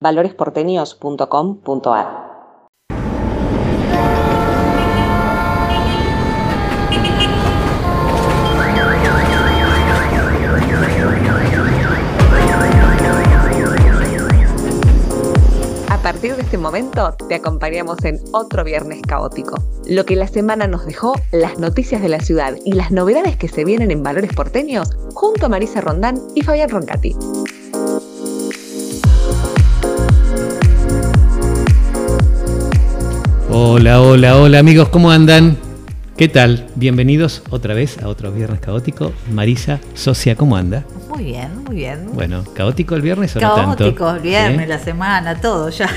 valoresporteños.com.ar. A partir de este momento te acompañamos en otro viernes caótico. Lo que la semana nos dejó, las noticias de la ciudad y las novedades que se vienen en Valores Porteños junto a Marisa Rondán y Fabián Roncati. Hola, hola, hola amigos, ¿cómo andan? ¿Qué tal? Bienvenidos otra vez a otro viernes caótico. Marisa, socia, ¿cómo anda? Muy bien, muy bien. Bueno, ¿caótico el viernes o no tanto? Caótico el viernes, la semana, todo ya.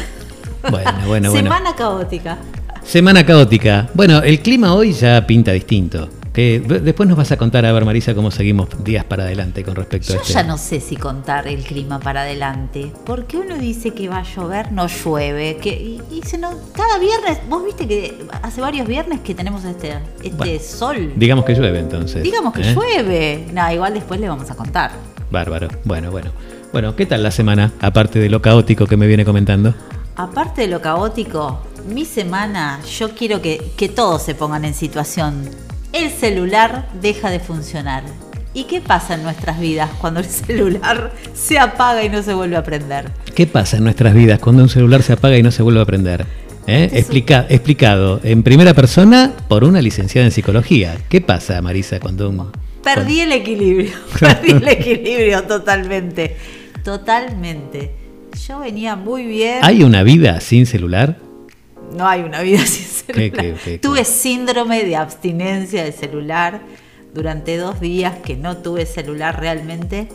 Bueno, bueno, bueno. Semana caótica. Semana caótica. Bueno, el clima hoy ya pinta distinto. Que después nos vas a contar, a ver Marisa, cómo seguimos días para adelante con respecto a Yo este. ya no sé si contar el clima para adelante, porque uno dice que va a llover, no llueve, que y, y se nos- cada viernes, vos viste que hace varios viernes que tenemos este, este Bueno, sol. Digamos que llueve entonces. Digamos que ¿eh? llueve. No, igual después le vamos a contar. Bárbaro. Bueno, bueno. Bueno, ¿qué tal la semana? Aparte de lo caótico que me viene comentando. Aparte de lo caótico, mi semana yo quiero que, que todos se pongan en situación. El celular deja de funcionar. ¿Y qué pasa en nuestras vidas cuando el celular se apaga y no se vuelve a prender? ¿Qué pasa en nuestras vidas cuando un celular se apaga y no se vuelve a prender? ¿Eh? Explica- explicado en primera persona por una licenciada en psicología. ¿Qué pasa, Marisa, cuando un... Perdí el equilibrio, perdí el equilibrio totalmente, totalmente. Yo venía muy bien. ¿Hay una vida sin celular? No hay una vida sin ¿Qué, celular. tuve síndrome de abstinencia de celular durante dos días que no tuve celular realmente.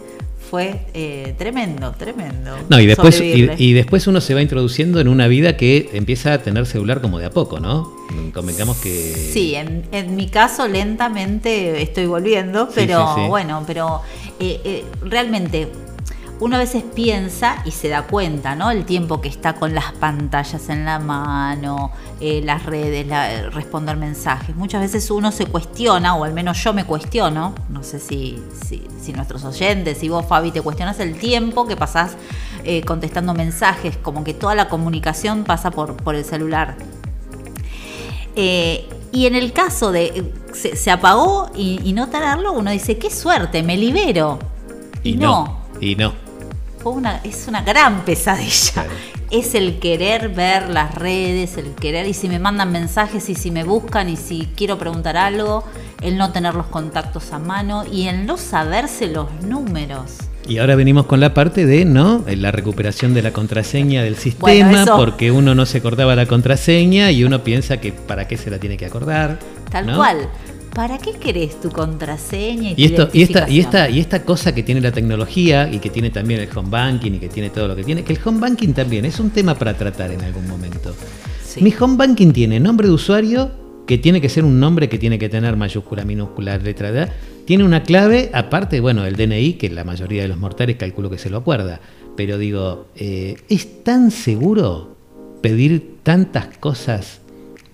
Fue eh, tremendo, tremendo. No, y después, y, después uno se va introduciendo en una vida que empieza a tener celular como de a poco, ¿no? Convengamos que... Sí, en, en mi caso lentamente estoy volviendo, Sí, pero sí, sí. bueno, pero eh, eh, realmente uno a veces piensa y se da cuenta, ¿no? El tiempo que está con las pantallas en la mano, eh, las redes, la- eh, responder mensajes. Muchas veces uno se cuestiona, o al menos yo me cuestiono, no sé si, si, si nuestros oyentes, si vos Fabi te cuestionas el tiempo que pasás eh, contestando mensajes, como que toda la comunicación pasa por, por el celular. Eh, y en el caso de se, se apagó y, y no tenerlo, uno dice, qué suerte, me libero. Y no. Y no. Fue una, es una gran pesadilla. Claro. Es el querer ver las redes, el querer, y si me mandan mensajes, y si me buscan, y si quiero preguntar algo, el no tener los contactos a mano y el no saberse los números. Y ahora venimos con la parte de, ¿no? La recuperación de la contraseña del sistema, Bueno, eso- porque uno no se acordaba la contraseña y uno piensa que para qué se la tiene que acordar. Tal ¿no? cual. ¿Para qué querés tu contraseña y, esto, y esta, y esta, y esta cosa que tiene la tecnología y que tiene también el home banking y que tiene todo lo que tiene, que el home banking también es un tema para tratar en algún momento. Sí. Mi home banking tiene nombre de usuario, que tiene que ser un nombre que tiene que tener mayúscula, minúscula, letra D. Tiene una clave, aparte, bueno, el DNI, que la mayoría de los mortales calculo que se lo acuerda. Pero digo, eh, ¿es tan seguro pedir tantas cosas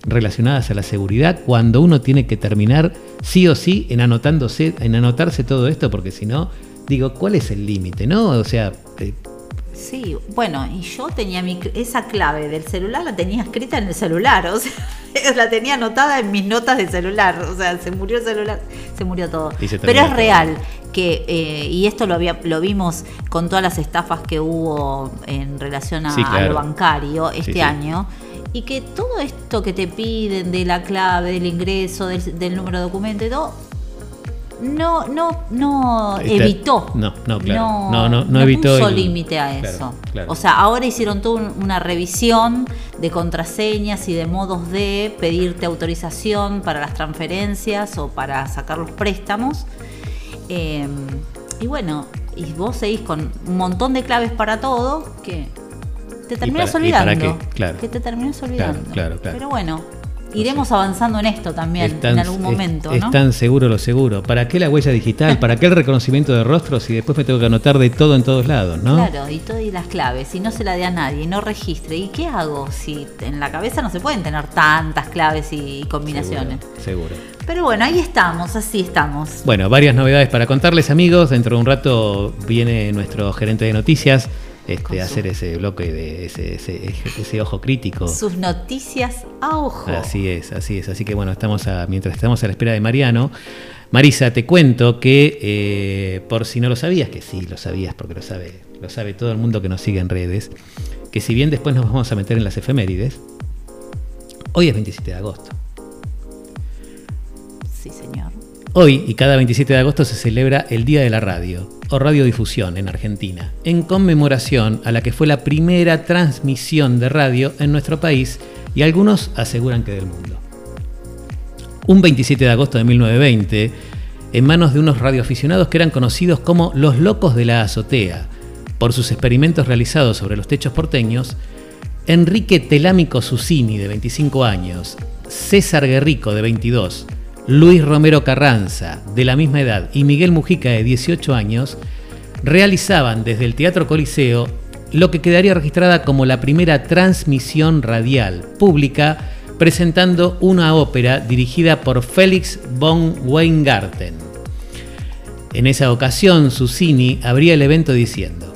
relacionadas a la seguridad cuando uno tiene que terminar sí o sí en anotándose, en anotarse todo esto? Porque si no, digo, ¿cuál es el límite? ¿No? O sea, eh, Sí, bueno, y yo tenía mi, esa clave del celular, la tenía escrita en el celular, o sea, la tenía anotada en mis notas de celular, o sea, se murió el celular, se murió todo. Se Pero es todo. real que, eh, y esto lo, había, lo vimos con todas las estafas que hubo en relación a, Sí, claro. a lo bancario este Sí, sí. año, y que todo esto que te piden de la clave, del ingreso, del, del número de documento y todo, no, no, no Está- evitó. no, no, claro. No, no, no evitó puso límite a eso. claro. O sea, ahora hicieron toda un- una revisión de contraseñas y de modos de pedirte autorización para las transferencias o para sacar los préstamos. Eh, y bueno, y vos seguís con un montón de claves para todo que te terminas para- y para olvidando. qué? Claro. Que te terminas olvidando. claro, claro. Pero bueno, iremos avanzando en esto también en algún momento, es, ¿no? tan seguro lo seguro. ¿Para qué la huella digital? ¿Para qué el reconocimiento de rostros y después me tengo que anotar de todo en todos lados, no? Claro, y todo y las claves, y no se la dé a nadie, y no registre. ¿Y qué hago? Si en la cabeza no se pueden tener tantas claves y combinaciones. Seguro, seguro. Pero bueno, ahí estamos, así estamos. Bueno, varias novedades para contarles, amigos. Dentro de un rato viene nuestro gerente de noticias, este, hacer ese bloque de ese, ese, ojo crítico. Sus noticias a ojo. Así es, así es. Así que bueno, estamos a, mientras estamos a la espera de Mariano. Marisa, te cuento que eh, por si no lo sabías, que sí lo sabías porque lo sabe, lo sabe todo el mundo que nos sigue en redes, que si bien después nos vamos a meter en las efemérides, hoy es 27 de agosto. Sí, señor. Hoy y cada 27 de agosto se celebra el Día de la Radio o Radiodifusión en Argentina, en conmemoración a la que fue la primera transmisión de radio en nuestro país y algunos aseguran que del mundo. Un 27 de agosto de 1920, en manos de unos radioaficionados que eran conocidos como los locos de la azotea, por sus experimentos realizados sobre los techos porteños, Enrique Telámico Susini, de 25 años, César Guerrico, de 22, Luis Romero Carranza, de la misma edad, y Miguel Mujica, de 18 años, realizaban desde el Teatro Coliseo lo que quedaría registrada como la primera transmisión radial pública presentando una ópera dirigida por Félix von Weingarten. En esa ocasión, Susini abría el evento diciendo,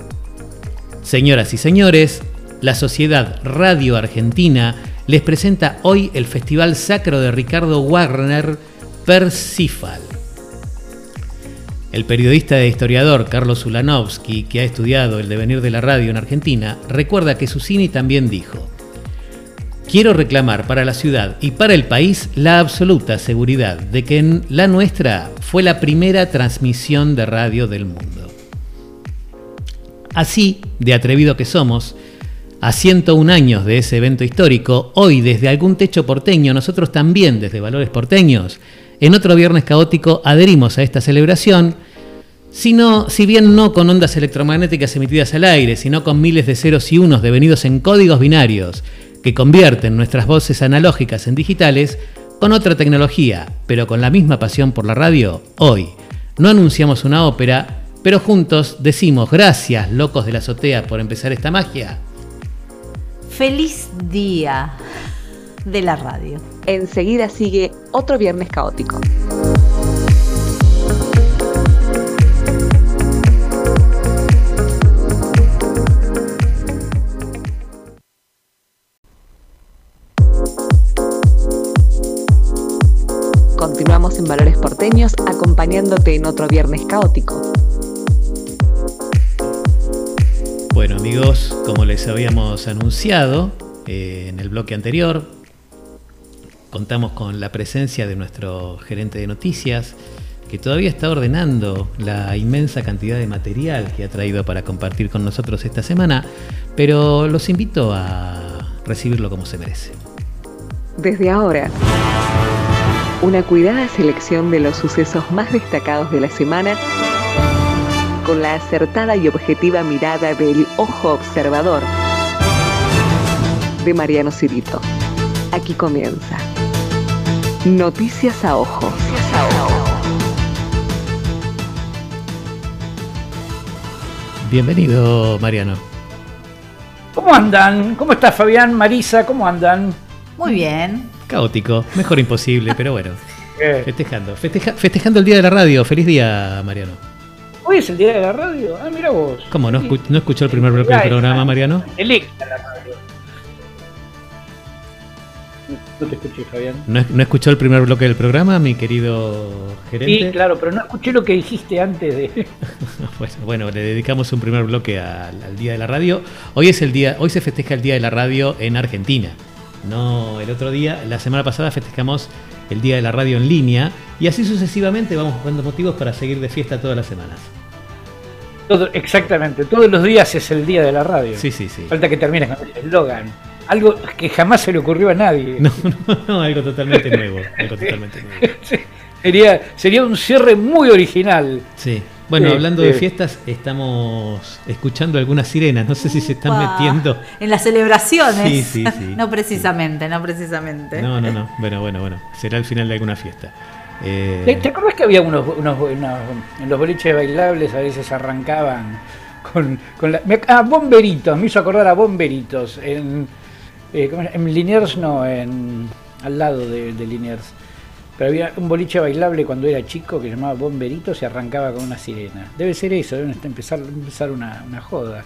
Señoras y señores, la Sociedad Radio Argentina les presenta hoy el Festival Sacro de Ricardo Wagner Persifal. El periodista e historiador Carlos Ulanovsky, que ha estudiado el devenir de la radio en Argentina, recuerda que Susini también dijo, Quiero reclamar para la ciudad y para el país la absoluta seguridad de que en la nuestra fue la primera transmisión de radio del mundo. Así, de atrevido que somos, a 101 años de ese evento histórico, hoy desde algún techo porteño, nosotros también desde Valores Porteños, en otro viernes caótico adherimos a esta celebración, sino, si bien no con ondas electromagnéticas emitidas al aire, sino con miles de ceros y unos devenidos en códigos binarios que convierten nuestras voces analógicas en digitales, con otra tecnología, pero con la misma pasión por la radio, hoy no anunciamos una ópera, pero juntos decimos gracias, locos de la azotea, por empezar esta magia. Feliz día de la radio. Enseguida sigue otro viernes caótico. Continuamos en Valores Porteños acompañándote en otro viernes caótico. Bueno amigos, como les habíamos anunciado eh, en el bloque anterior, contamos con la presencia de nuestro gerente de noticias, que todavía está ordenando la inmensa cantidad de material que ha traído para compartir con nosotros esta semana, pero los invito a recibirlo como se merece. Desde ahora, una cuidada selección de los sucesos más destacados de la semana con la acertada y objetiva mirada del ojo observador de Mariano Cirito. Aquí comienza. Noticias a ojo. Bienvenido, Mariano. ¿Cómo andan? ¿Cómo está Fabián, Marisa? ¿Cómo andan? Muy bien. Caótico, mejor imposible, pero bueno. Festejando, festejando el Día de la Radio. Feliz día, Mariano. Hoy es el día de la radio. Ah, mira vos. ¿Cómo? ¿No, escuchó el primer bloque del programa, Mariano? Electa la radio. No te escuché, Fabián. ¿No, escuchó el primer bloque del programa, mi querido gerente? Sí, claro, pero no escuché lo que dijiste antes de. bueno, le dedicamos un primer bloque al, al, Día de la Radio. Hoy es el día, hoy se festeja el Día de la Radio en Argentina. No, el otro día, la semana pasada festejamos el Día de la Radio en línea y así sucesivamente vamos buscando motivos para seguir de fiesta todas las semanas exactamente, todos los días es el día de la radio. Sí, sí, sí. Falta que termines con el eslogan. Algo que jamás se le ocurrió a nadie. No, no, no, algo totalmente nuevo. Algo totalmente nuevo. sería, sería un cierre muy original. Sí. Bueno, hablando de fiestas, estamos escuchando algunas sirenas. No sé si se están metiendo. En las celebraciones. Sí, sí, sí. no precisamente, no precisamente. No, no, no. Bueno, bueno, bueno. Será el final de alguna fiesta. Eh... ¿Te, acuerdas que había unos, unos, en los boliches bailables a veces arrancaban con, con la, ah, bomberitos, me hizo acordar a bomberitos en, eh, en Liniers no, en al lado de, de, Liniers. Pero había un boliche bailable cuando era chico que se llamaba Bomberitos y arrancaba con una sirena. Debe ser eso, debe empezar, empezar una, una joda.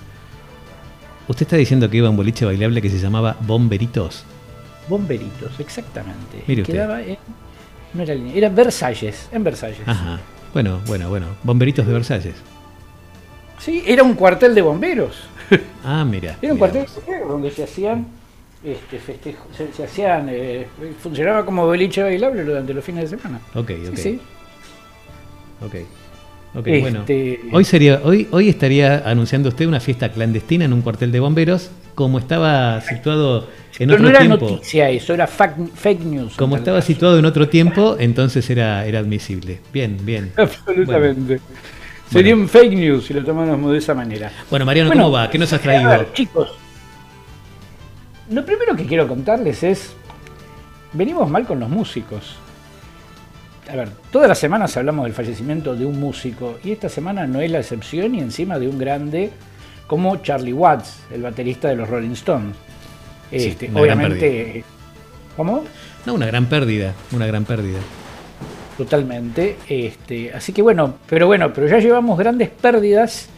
Usted está diciendo que iba a un boliche bailable que se llamaba Bomberitos. Bomberitos, exactamente. Mire usted. Quedaba en- no era, era Versalles, en Versalles. Ajá. Bueno, bueno, bueno. Bomberitos de Versalles. Sí, era un cuartel de bomberos. Ah, mira. Era un cuartel vos. de bomberos donde se hacían este, festejos, se, se hacían, eh, funcionaba como boliche bailable durante los fines de semana. Ok, ok. Sí, sí. Ok. Ok, Este- bueno. Hoy sería, hoy, hoy estaría anunciando usted una fiesta clandestina en un cuartel de bomberos, como estaba situado en Pero otro no era tiempo. noticia eso, era fake news. Como estaba caso. situado en otro tiempo, entonces era, era admisible. Bien, bien. Absolutamente. Sería un fake news si lo tomáramos de esa manera. Bueno, Mariano, Bueno, ¿cómo va? ¿Qué nos has traído? ver, chicos, lo primero que quiero contarles es, venimos mal con los músicos. A ver, todas las semanas hablamos del fallecimiento de un músico y esta semana no es la excepción y encima de un grande como Charlie Watts, el baterista de los Rolling Stones. Sí, Este, obviamente, ¿cómo? No, una gran pérdida, una gran pérdida. Totalmente. Este, así que bueno, pero bueno, pero ya llevamos grandes pérdidas.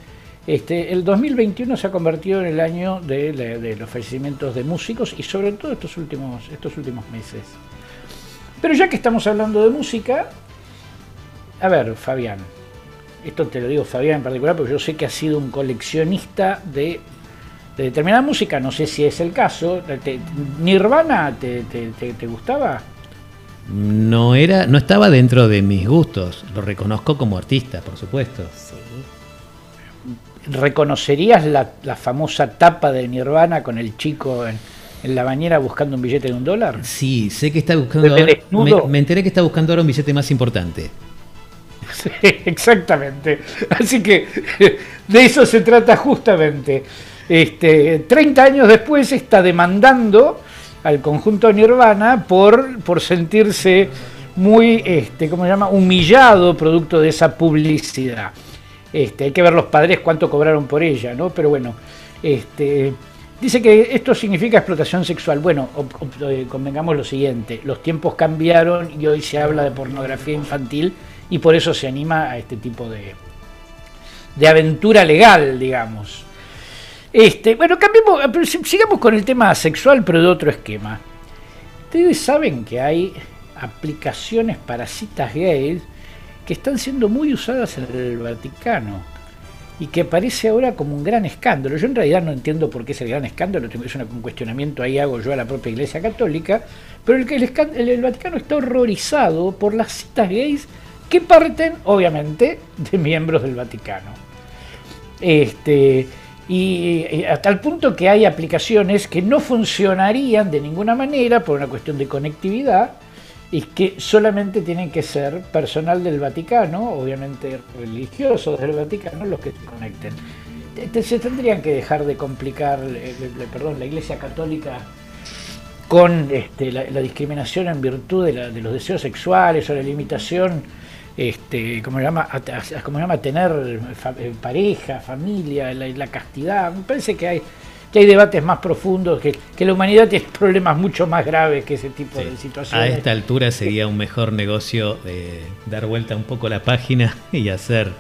Este, el 2021 se ha convertido en el año de, los fallecimientos de músicos y sobre todo estos últimos, estos últimos meses. Pero ya que estamos hablando de música, a ver, Fabián, esto te lo digo Fabián en particular, porque yo sé que has sido un coleccionista de, de determinada música, no sé si es el caso. Te- ¿Nirvana te, te- te- te gustaba? No era, no estaba dentro de mis gustos. Lo reconozco como artista, por supuesto. ¿Reconocerías la, la famosa tapa de Nirvana con el chico en, en la bañera buscando un billete de un dólar? Sí, sé que está buscando. Ahora- me, me enteré que está buscando ahora un billete más importante. Sí, exactamente. Así que de eso se trata justamente. Este, 30 años después está demandando al conjunto Nirvana por, por sentirse muy, este, ¿cómo se llama?, humillado producto de esa publicidad. Este, hay que ver los padres cuánto cobraron por ella, ¿no? Pero bueno, este, dice que esto significa explotación sexual. Bueno, eh, convengamos lo siguiente, los tiempos cambiaron y hoy se habla de pornografía infantil y por eso se anima a este tipo de, aventura legal, digamos. Este, bueno, cambiemos, eh, sigamos con el tema sexual, pero de otro esquema. Ustedes saben que hay aplicaciones para citas gays que están siendo muy usadas en el Vaticano y que aparece ahora como un gran escándalo. Yo en realidad no entiendo por qué es el gran escándalo, es un cuestionamiento ahí hago yo a la propia Iglesia Católica, pero el- el Vaticano está horrorizado por las citas gays que parten, obviamente, de miembros del Vaticano. Este, y, y a tal punto que hay aplicaciones que no funcionarían de ninguna manera por una cuestión de conectividad y que solamente tienen que ser personal del Vaticano, obviamente religiosos del Vaticano, los que se conecten. Te- te- Se tendrían que dejar de complicar, eh, perdón, la Iglesia Católica con este, la, discriminación en virtud de, la- de los deseos sexuales o la limitación, este, como se llama, a, como llama, tener eh, pareja, familia, la, la castidad. Me parece que hay, que hay debates más profundos, que, que la humanidad tiene problemas mucho más graves que ese tipo de situaciones. A esta altura sería un mejor negocio eh, dar vuelta un poco la página y hacer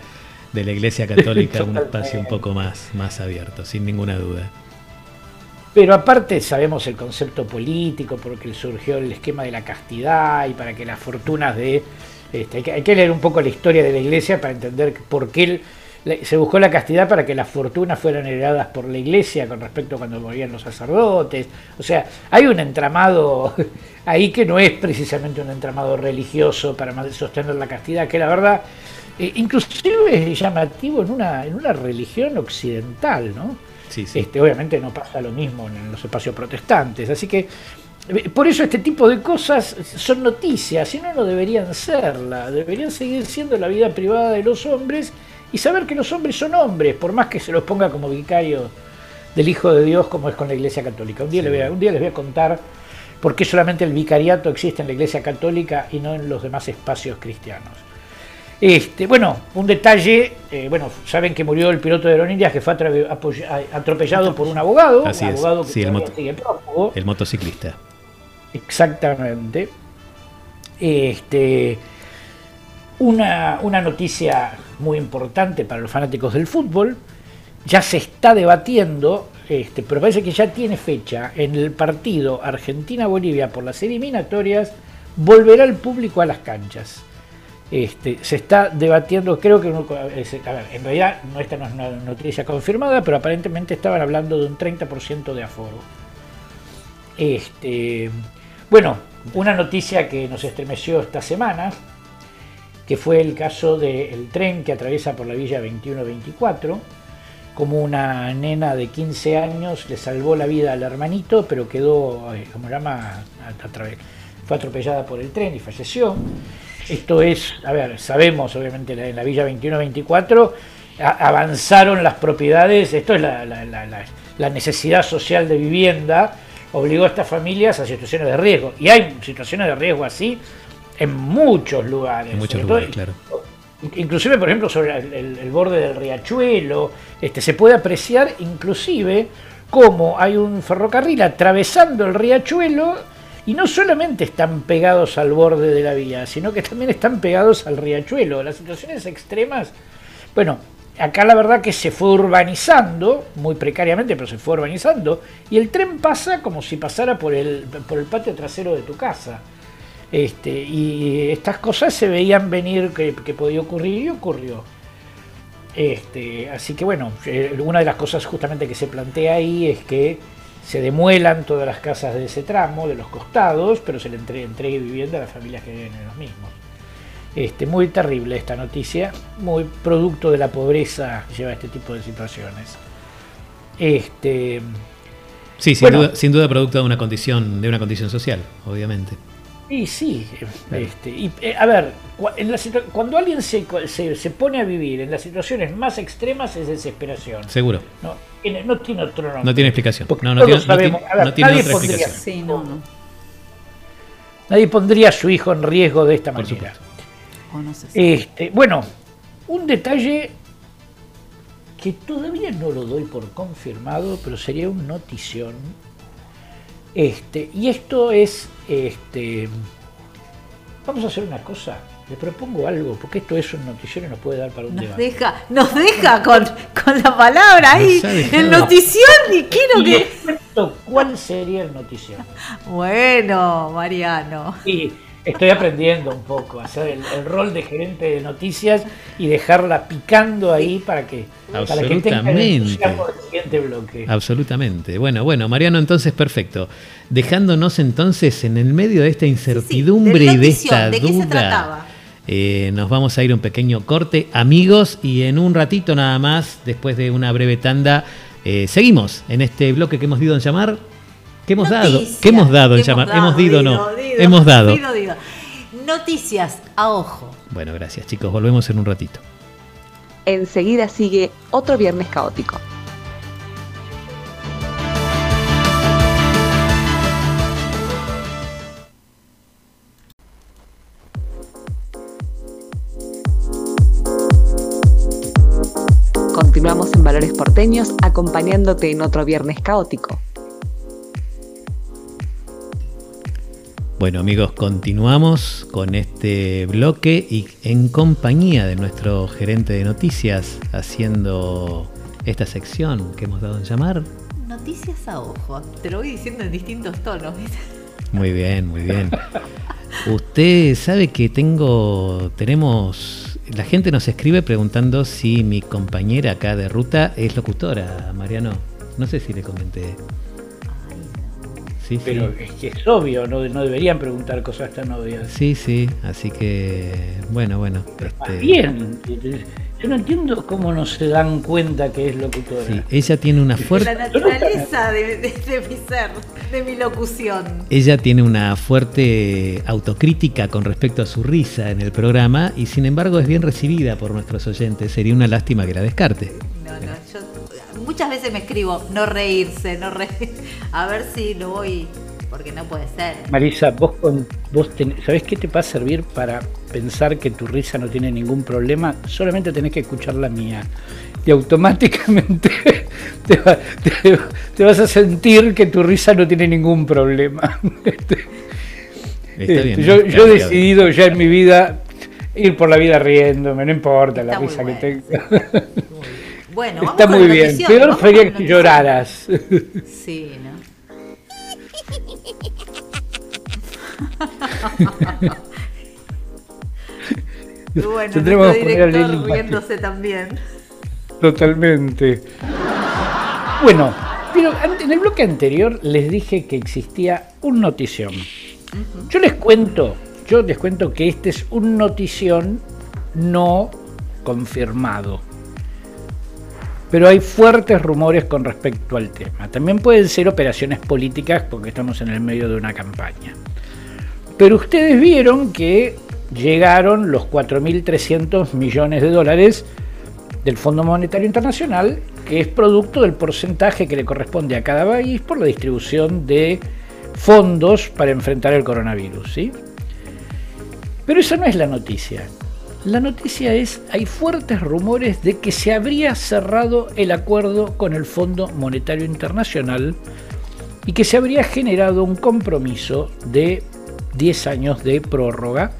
de la Iglesia Católica un espacio un poco más, más abierto, sin ninguna duda. Pero aparte sabemos el concepto político, porque surgió el esquema de la castidad y para que las fortunas de... este, hay, que, leer un poco la historia de la iglesia para entender por qué se buscó la castidad para que las fortunas fueran heredadas por la iglesia con respecto a cuando morían los sacerdotes. O sea, hay un entramado ahí que no es precisamente un entramado religioso para sostener la castidad, que la verdad eh, inclusive es llamativo en una, en una religión occidental, ¿no? Sí, sí. Este, obviamente no pasa lo mismo en los espacios protestantes. Así que eh, por eso este tipo de cosas son noticias, si no, no deberían serla. Deberían seguir siendo la vida privada de los hombres y saber que los hombres son hombres, por más que se los ponga como vicarios del Hijo de Dios, como es con la Iglesia Católica. Un día, Sí. les, voy a, un día les voy a contar por qué solamente el vicariato existe en la Iglesia Católica y no en los demás espacios cristianos. Este, bueno, un detalle, eh, bueno, saben que murió el piloto de aerolíneas que fue atropellado por un abogado, Así un es, abogado que sí, el sigue prófugo. El motociclista. Exactamente. Este, una, una noticia muy importante para los fanáticos del fútbol. Ya se está debatiendo este, pero parece que ya tiene fecha en el partido Argentina-Bolivia por las eliminatorias, volverá el público a las canchas. Este, se está debatiendo, creo que en realidad no, esta no es una noticia confirmada, pero aparentemente estaban hablando de un 30% de aforo. Este, bueno, una noticia que nos estremeció esta semana, que fue el caso del tren que atraviesa por la villa 2124, como una nena de 15 años le salvó la vida al hermanito, pero quedó, eh, como llama, fue atropellada por el tren y falleció. Esto es, a ver, sabemos obviamente en la Villa 21-24 avanzaron las propiedades, esto es la, necesidad social de vivienda, obligó a estas familias a situaciones de riesgo. Y hay situaciones de riesgo así en muchos lugares. En muchos lugares, claro. Inclusive, por ejemplo, sobre el, borde del riachuelo, este, se puede apreciar inclusive cómo hay un ferrocarril atravesando el riachuelo y no solamente están pegados al borde de la vía, sino que también están pegados al riachuelo. Las situaciones extremas, bueno, acá la verdad que se fue urbanizando, muy precariamente, pero se fue urbanizando, y el tren pasa como si pasara por el, por el patio trasero de tu casa. Este, y estas cosas se veían venir que, podía ocurrir y ocurrió. Este, así que bueno, eh, una de las cosas justamente que se plantea ahí es que se demuelan todas las casas de ese tramo, de los costados, pero se le entregue, vivienda a las familias que viven en los mismos. Este, muy terrible esta noticia, muy producto de la pobreza lleva a este tipo de situaciones. Este, sí, sin, duda, sin duda producto de una condición, de una condición social, obviamente. Sí, sí. Este, y, eh, a ver, cuando alguien se, se, pone a vivir en las situaciones más extremas es desesperación. Seguro. No, no tiene otro nombre. No tiene explicación. no, no, tiene, sabemos. nadie pondría, Nadie pondría a su hijo en riesgo de esta manera. este, bueno, un detalle que todavía no lo doy por confirmado, pero sería un notición este, y esto es, este, vamos a hacer una cosa, le propongo algo, porque esto es un noticiero y nos puede dar para un nos Deja, nos deja con, la palabra ahí, el notición y quiero que... ¿Cuál sería el notición? Bueno, Mariano. Sí, estoy aprendiendo un poco a hacer el, rol de gerente de noticias y dejarla picando ahí para que, para que tenga el siguiente bloque. Absolutamente. Bueno, bueno, Mariano, entonces perfecto. Dejándonos entonces en el medio de esta incertidumbre y de esta duda. Eh, nos vamos a ir un pequeño corte, amigos, y en un ratito nada más, después de una breve tanda, eh, seguimos en este bloque que hemos ido en llamar ¿Qué hemos dado? ¿Qué hemos dado en llamar? hemos dido, no. hemos dado. Noticias a ojo. Bueno, gracias chicos. Volvemos en un ratito. Enseguida sigue otro viernes caótico. Continuamos en Valores Porteños acompañándote en otro viernes caótico. Bueno amigos, continuamos con este bloque y en compañía de nuestro gerente de noticias haciendo esta sección que hemos dado en llamar. Noticias a ojo, te lo voy diciendo en distintos tonos. Muy bien, muy bien. Usted sabe que tengo, tenemos, la gente nos escribe preguntando si mi compañera acá de ruta es locutora, Mariano. No sé si le comenté. Pero es que es obvio, no, no deberían preguntar cosas tan obvias. Sí, sí, así que bueno, bueno. Este... Bien, yo no entiendo cómo no se dan cuenta que es locutora. Sí, ella tiene una fuerte... La naturaleza de, de, mi ser, de mi locución. Ella tiene una fuerte autocrítica con respecto a su risa en el programa y sin embargo es bien recibida por nuestros oyentes. Sería una lástima que la descarte. Yo muchas veces me escribo no reírse, no reír. A ver si lo voy. Porque no puede ser. Marisa, vos, con, vos ¿sabés qué te va a servir para pensar que tu risa no tiene ningún problema? Solamente tenés que escuchar la mía. Y automáticamente te, vas a sentir que tu risa no tiene ningún problema. Este, yo, he decidido ya en mi vida ir por la vida riéndome, no importa la risa que tenga. Bueno, Está muy bien. notición, Peor sería que lloraras. Sí, ¿no? Y bueno, Tendremos que poner al riéndose también. Totalmente. Bueno, pero en el bloque anterior les dije que existía un notición. Yo les cuento, yo les cuento que este es un notición no confirmado. Pero hay fuertes rumores con respecto al tema. También pueden ser operaciones políticas porque estamos en el medio de una campaña. Pero ustedes vieron que llegaron los 4.300 millones de dólares del Fondo Monetario Internacional, que es producto del porcentaje que le corresponde a cada país por la distribución de fondos para enfrentar el coronavirus. ¿sí? Pero esa no es la noticia. La noticia es, hay fuertes rumores de que se habría cerrado el acuerdo con el Fondo Monetario Internacional y que se habría generado un compromiso de 10 años de prórroga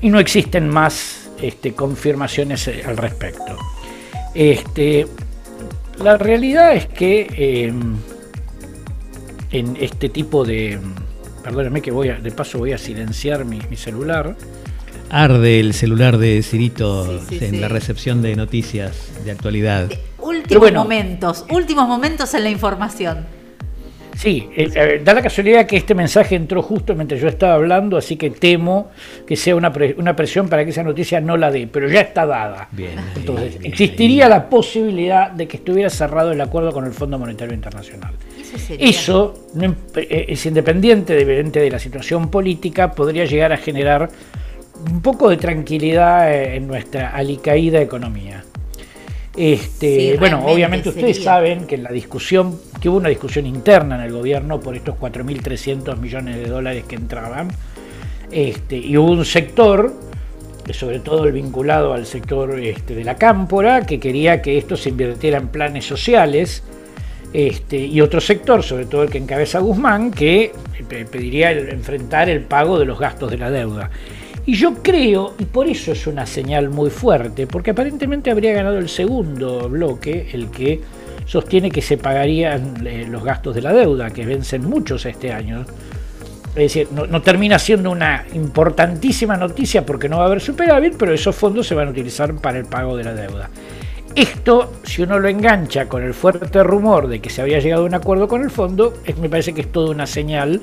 y no existen más este, confirmaciones eh, al respecto. Este, la realidad es que eh, en este tipo de... Perdónenme que voy a, de paso voy a silenciar mi celular. Arde el celular de Cirito Sí, sí, en sí. la recepción de noticias de actualidad. Últimos bueno. momentos, últimos momentos en la información. Sí, eh, eh, da la casualidad que este mensaje entró justo mientras yo estaba hablando, así que temo que sea una, pre- una presión para que esa noticia no la dé, pero ya está dada. Bien. Entonces, bien, existiría la posibilidad de que estuviera cerrado el acuerdo con el Fondo Monetario Internacional. Eso sería. Eso eh, es independiente de la situación política, podría llegar a generar un poco de tranquilidad eh, en nuestra alicaída economía. Este, Sí, bueno, obviamente ustedes saben que en la discusión, que hubo una discusión interna en el gobierno por estos 4.300 millones de dólares que entraban, este, y hubo un sector, eh, sobre todo el vinculado al sector este, de la cámpora, que quería que esto se invirtiera en planes sociales, este, y otro sector, sobre todo el que encabeza Guzmán, que pe- pediría el- enfrentar el pago de los gastos de la deuda. Y yo creo, y por eso es una señal muy fuerte, porque aparentemente habría ganado el segundo bloque, el que sostiene que se pagarían eh, los gastos de la deuda, que vencen muchos este año. Es decir, no, termina siendo una importantísima noticia porque no va a haber superávit, pero esos fondos se van a utilizar para el pago de la deuda. Esto, si uno lo engancha con el fuerte rumor de que se había llegado a un acuerdo con el fondo, es- me parece que es toda una señal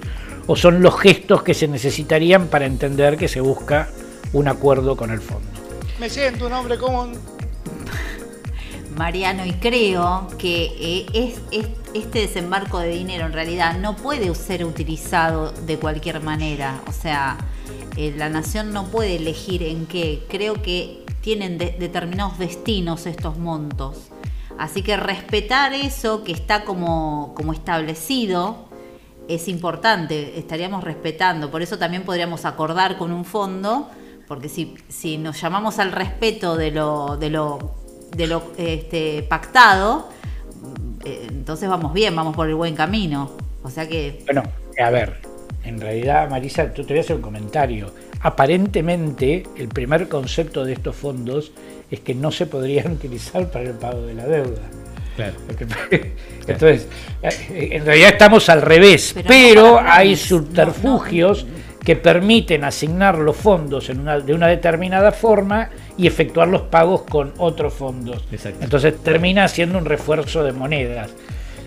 o son los gestos que se necesitarían para entender que se busca un acuerdo con el fondo. Me siento un hombre común. Mariano, y creo que eh, es, es- este desembarco de dinero en realidad no puede ser utilizado de cualquier manera. O sea, eh, la nación no puede elegir en qué. Creo que tienen de- determinados destinos estos montos. Así que respetar eso que está como, como establecido es importante, estaríamos respetando. Por eso también podríamos acordar con un fondo, porque si, si nos llamamos al respeto de lo, de lo, de lo este, pactado, eh, entonces vamos bien, vamos por el buen camino. O sea que Bueno, a ver, en realidad, Marisa, tú te voy a hacer un comentario. Aparentemente, el primer concepto de estos fondos es que no se podrían utilizar para el pago de la deuda. Claro. Entonces, eh, en realidad estamos al revés, Pero pero, no para hay subterfugios que permiten asignar los fondos en una, de una determinada forma y efectuar los pagos con otros fondos. Exacto. Entonces termina siendo un refuerzo de monedas.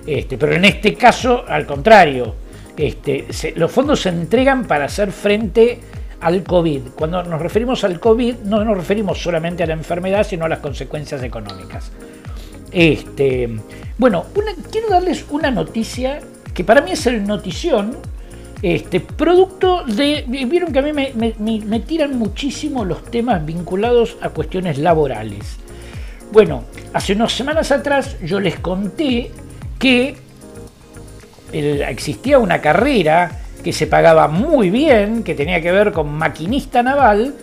Este, pero en este caso, al contrario, este, se- los fondos se entregan para hacer frente al COVID. Cuando nos referimos al COVID, no nos referimos solamente a la enfermedad, sino a las consecuencias económicas. Este, bueno, quiero darles una noticia que para mí es el notición, este, producto de... Vieron que a mí me, tiran muchísimo los temas vinculados a cuestiones laborales. Bueno, hace unas semanas atrás yo les conté que existía una carrera que se pagaba muy bien, que tenía que ver con maquinista naval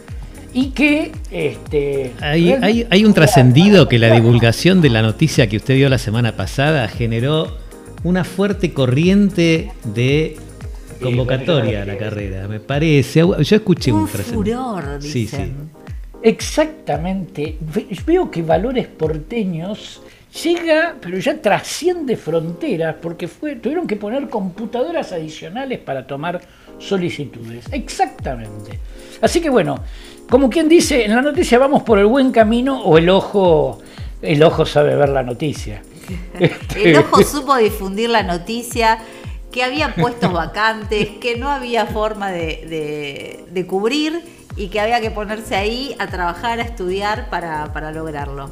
y que... Este, Hay, hay, un trascendido que la divulgación de la noticia que usted dio la semana pasada generó una fuerte corriente de convocatoria a la carrera, me parece. Yo escuché un, un furor, Sí, dicen. sí. exactamente, ve- veo que Valores Porteños llega, pero ya trasciende fronteras, porque fue, tuvieron que poner computadoras adicionales para tomar solicitudes. Exactamente. Así que bueno, como quien dice, en la noticia vamos por el buen camino o el ojo, el ojo sabe ver la noticia. El ojo supo difundir la noticia que había puestos vacantes, que no había forma de, de- de cubrir y que había que ponerse ahí a trabajar, a estudiar para, para lograrlo.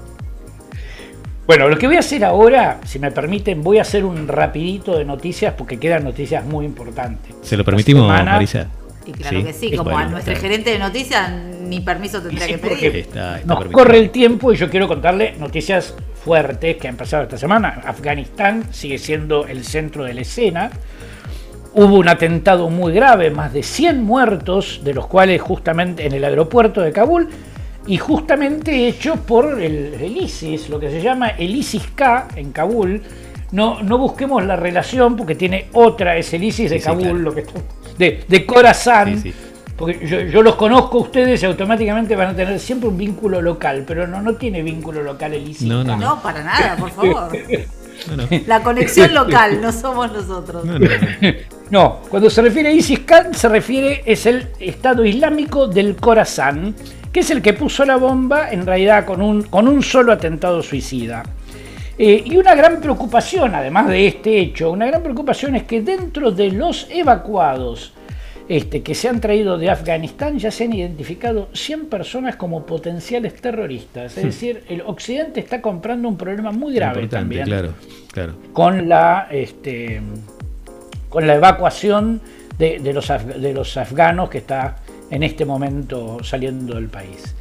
Bueno, lo que voy a hacer ahora, si me permiten, voy a hacer un rapidito de noticias porque quedan noticias muy importantes. ¿Se lo permitimos, Marisa? Y claro que sí, como a nuestro está. gerente de noticias ni permiso tendría Sí, que pedir. Está- está Nos permitido. corre el tiempo y yo quiero contarle noticias fuertes que han pasado esta semana. Afganistán sigue siendo el centro de la escena. Hubo un atentado muy grave, más de 100 muertos, de los cuales justamente en el aeropuerto de Kabul, y justamente hecho por el, el ISIS, lo que se llama el ISIS-K en Kabul. No, no busquemos la relación porque tiene otra, es el ISIS de Sí, sí, Kabul, claro. lo que está- de, de. Sí, sí. Porque yo, yo los conozco a ustedes y automáticamente van a tener siempre un vínculo local, pero no, no tiene vínculo local el ISIS. No, no, no. No, para nada, por favor. No, no. La conexión local, no somos nosotros. No, no, no. No, cuando se refiere a ISIS-K se refiere es el Estado Islámico del Khorasan, que es el que puso la bomba en realidad con un, con un solo atentado suicida. Eh, y una gran preocupación, además de este hecho, una gran preocupación es que dentro de los evacuados este, que se han traído de Afganistán ya se han identificado 100 personas como potenciales terroristas. Es decir, el Occidente está comprando un problema muy grave también claro, claro. con la este, con la evacuación de, de los, de los afganos que está en este momento saliendo del país.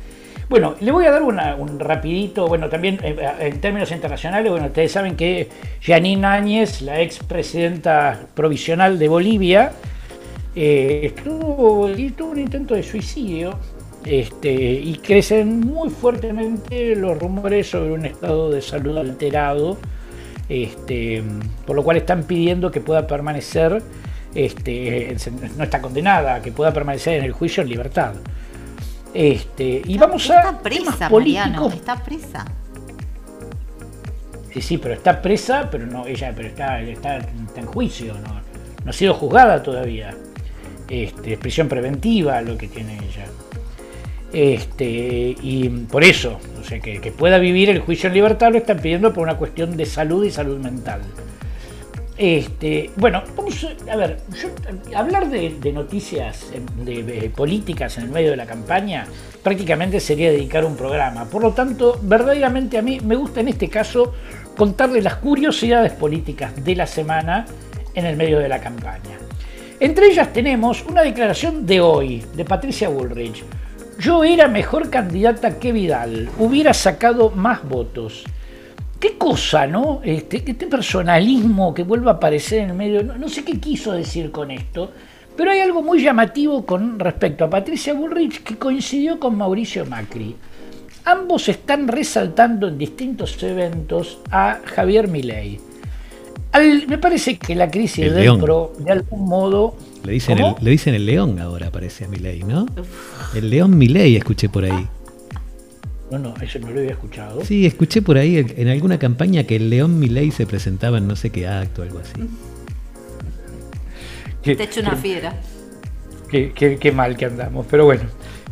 Bueno, le voy a dar un rapidito, bueno, también eh, en términos internacionales, bueno, ustedes saben que Janine Áñez, la expresidenta provisional de Bolivia, eh, estuvo, y tuvo un intento de suicidio este, y crecen muy fuertemente los rumores sobre un estado de salud alterado, este, por lo cual están pidiendo que pueda permanecer, este, no está condenada, que pueda permanecer en el juicio en libertad. Este, y vamos a Está temas presa, Mariano, políticos. está presa. Sí, sí, pero está presa, pero no, ella, pero está, está, está en juicio, no, no ha sido juzgada todavía. Este, es prisión preventiva lo que tiene ella. Este, y por eso, o sea, que, que pueda vivir el juicio en libertad lo están pidiendo por una cuestión de salud y salud mental. Este, bueno, vamos a, ver, hablar de, de noticias eh, de, de políticas en el medio de la campaña prácticamente sería dedicar un programa. Por lo tanto, verdaderamente a mí me gusta en este caso contarle las curiosidades políticas de la semana en el medio de la campaña. Entre ellas tenemos una declaración de hoy, de Patricia Bullrich. Yo era mejor candidata que Vidal, hubiera sacado más votos. Qué cosa, ¿no? Este, este personalismo que vuelve a aparecer en el medio. No, no sé qué quiso decir con esto, pero hay algo muy llamativo con respecto a Patricia Bullrich que coincidió con Mauricio Macri. Ambos están resaltando en distintos eventos a Javier Milei. Al- me parece que la crisis El del león. PRO, de algún modo. Le dicen, el, le dicen el león ahora, parece a Milei, ¿no? El león Milei escuché por ahí. No, no, eso no lo había escuchado. Sí, escuché por ahí en alguna campaña que el león Milei se presentaba en no sé qué acto, algo así. Te echo una fiera. qué- qué- qué mal que andamos, pero bueno.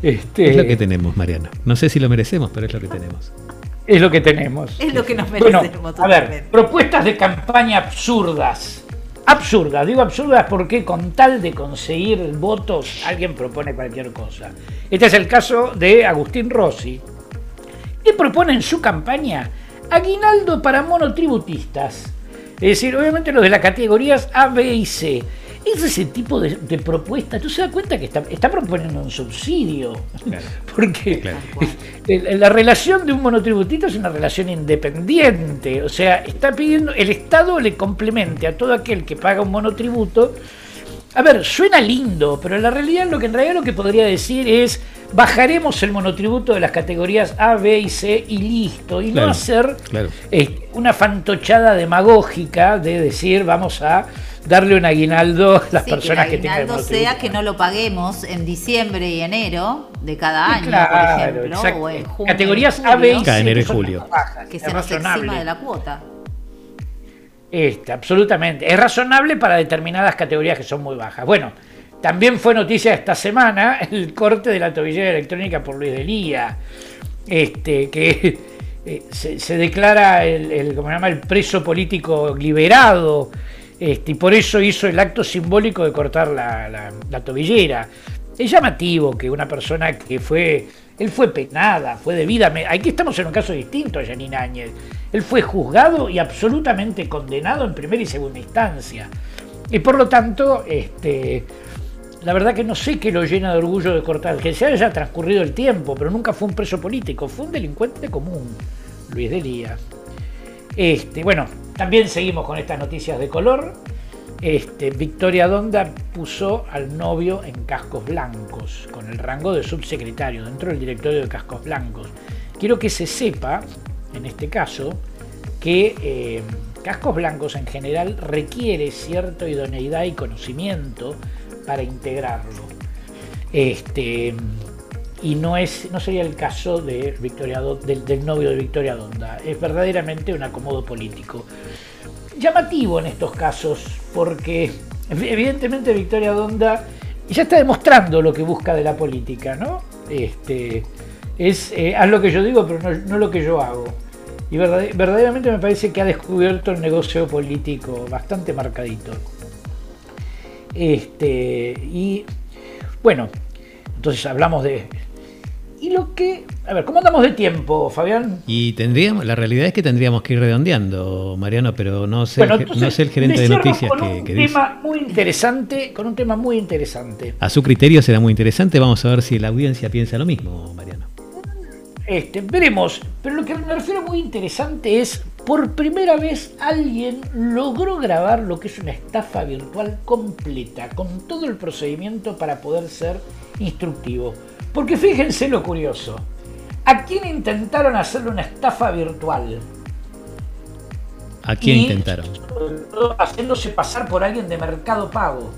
Este, Es lo que tenemos, Mariano. No sé si lo merecemos, pero es lo que tenemos. Es lo que tenemos. Es lo que nos Bueno, merecemos a ver, propuestas de campaña absurdas. Absurdas, digo absurdas porque con tal de conseguir votos alguien propone cualquier cosa. Este es el caso de Agustín Rossi. ¿Qué propone en su campaña? Aguinaldo para monotributistas. Es decir, obviamente los de las categorías A, B y C. Es ese tipo de, de propuesta. ¿Tú se das cuenta que está, está proponiendo un subsidio? Claro. Porque Claro. la relación de un monotributista es una relación independiente. O sea, está pidiendo, el Estado le complemente a todo aquel que paga un monotributo a ver, suena lindo, pero la realidad lo que en realidad lo que podría decir es bajaremos el monotributo de las categorías A, B y C y listo, y no hacer eh, una fantochada demagógica de decir vamos a darle un aguinaldo a las personas que, tengan el aguinaldo sea que no lo paguemos en diciembre y enero de cada año, por ejemplo, o en junio, categorías A, B y C, enero y julio, que se nos encima de la cuota. Este, absolutamente. Es razonable para determinadas categorías que son muy bajas. Bueno, también fue noticia esta semana el corte de la tobillera electrónica por Luis de Lía, este, que eh, se, declara el, el, se llama? el preso político liberado este, y por eso hizo el acto simbólico de cortar la, la tobillera. Es llamativo que una persona que fue él fue penada, fue debidamente. Aquí estamos en un caso distinto a Janine Áñez. Él fue juzgado y absolutamente condenado en primera y segunda instancia. Y por lo tanto, este, la verdad que no sé qué lo llena de orgullo de cortar, que se haya transcurrido el tiempo, pero nunca fue un preso político, fue un delincuente común, Luis Delía. Este, bueno, también seguimos con estas noticias de color. Este, Victoria Donda puso al novio en cascos blancos, con el rango de subsecretario, dentro del directorio de cascos blancos. Quiero que se sepa, en este caso, que eh, cascos blancos en general requiere cierta idoneidad y conocimiento para integrarlo. Este, y no, es, no sería el caso de Victoria, del, del novio de Victoria Donda. Es verdaderamente un acomodo político llamativo en estos casos, porque evidentemente Victoria Donda ya está demostrando lo que busca de la política, ¿no? Este, es eh, haz lo que yo digo, pero no, lo que yo hago. Y verdaderamente me parece que ha descubierto el negocio político bastante marcadito. Este, y bueno, entonces hablamos de y lo que. A ver, ¿cómo andamos de tiempo, Fabián? Y tendríamos, la realidad es que tendríamos que ir redondeando, Mariano, pero no sé, no sé el gerente de noticias con un tema muy interesante, con un tema muy interesante. A su criterio será muy interesante, vamos a ver si la audiencia piensa lo mismo, Mariano. Este, veremos, pero lo que me refiero muy interesante es, por primera vez alguien logró grabar lo que es una estafa virtual completa, con todo el procedimiento para poder ser instructivo. Porque fíjense lo curioso. ¿A quién intentaron hacerle una estafa virtual? ¿A quién intentaron? Haciéndose pasar por alguien de Mercado Pago.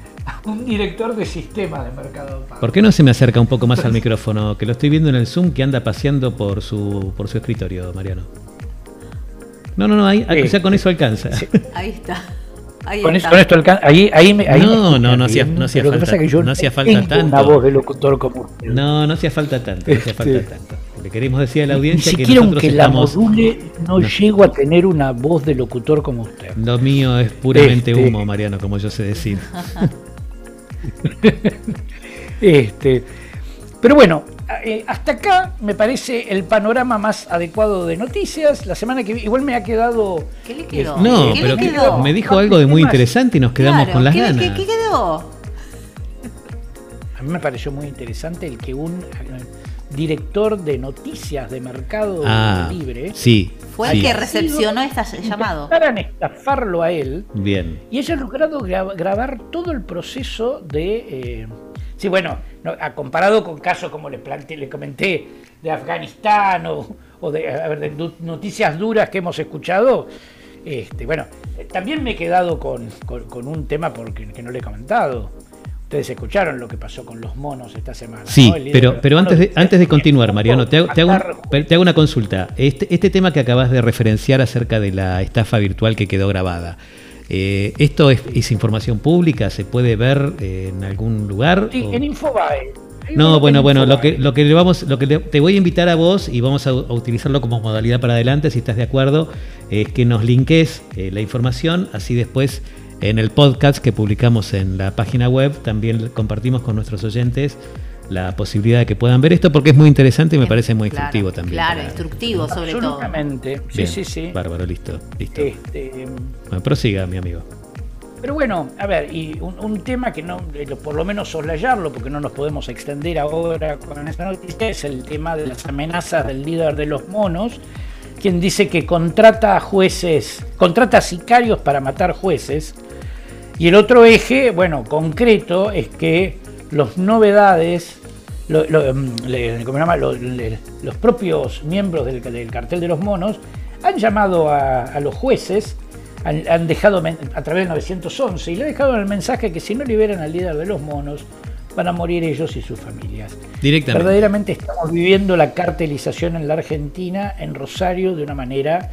Un director de sistema de Mercado Pago. ¿Por qué no se me acerca un poco más al micrófono? Que lo estoy viendo en el Zoom que anda paseando por su, por su escritorio, Mariano. No, no, no, ahí, ya con eso alcanza. Ahí está con, esto alcanza. Ahí, ahí, ahí no, no, no hacía, no hacía falta. Pasa que yo no hacía falta tanto. Una voz de locutor como No, no hacía falta tanto. No hacía falta tanto. Le queremos decir a la audiencia Ni que nosotros aunque estamos... la module, no, llego a tener una voz de locutor como usted. Lo mío es puramente este... humo, Mariano, como yo sé decir. este, pero bueno, eh, hasta acá me parece el panorama más adecuado de noticias. La semana que viene, igual me ha quedado. ¿Qué le quedó? No, pero me dijo algo de muy interesante y nos quedamos con las ganas. ¿qué, ¿Qué quedó? A mí me pareció muy interesante el que un director de noticias de Mercado ah, Libre sí, fue el que recepcionó este llamado. Para estafarlo a él. Bien. Y ella ha logrado grabar todo el proceso de. Eh, Sí, bueno, comparado con casos como le, le comenté de Afganistán o, de, noticias duras que hemos escuchado, este, bueno, también me he quedado con, un tema porque, que no le he comentado. Ustedes escucharon lo que pasó con los monos esta semana. Sí, pero, pero antes, de, antes de continuar, Mariano, te hago, te hago, una consulta. Este, este tema que acabas de referenciar acerca de la estafa virtual que quedó grabada, eh, ¿Esto es, información pública? ¿Se puede ver eh, en algún lugar? Sí, en Infobae. No, bueno, bueno, lo que, lo que le vamos, lo que te voy a invitar a vos y vamos a, utilizarlo como modalidad para adelante, si estás de acuerdo, es que nos linques eh, la información, así después en el podcast que publicamos en la página web también compartimos con nuestros oyentes la posibilidad de que puedan ver esto porque es muy interesante y me parece muy instructivo también. Claro, instructivo sobre todo. Absolutamente. Sí, sí, sí. Bárbaro, listo. listo. Este, bueno, prosiga, mi amigo. Pero bueno, a ver, y un, tema que no, por lo menos soslayarlo, porque no nos podemos extender ahora con esta noticia, es el tema de las amenazas del líder de los monos, quien dice que contrata a jueces, contrata a sicarios para matar jueces, Y el otro eje, bueno, concreto, es que los novedades, lo- lo, em, le- ¿cómo se llama? Lo- le- los propios miembros del, del cartel de los monos han llamado a, a los jueces, han, han dejado a través del 911 y le dejaron el mensaje que si no liberan al líder de los monos, van a morir ellos y sus familias. Directamente. Verdaderamente estamos viviendo la cartelización en la Argentina, en Rosario, de una manera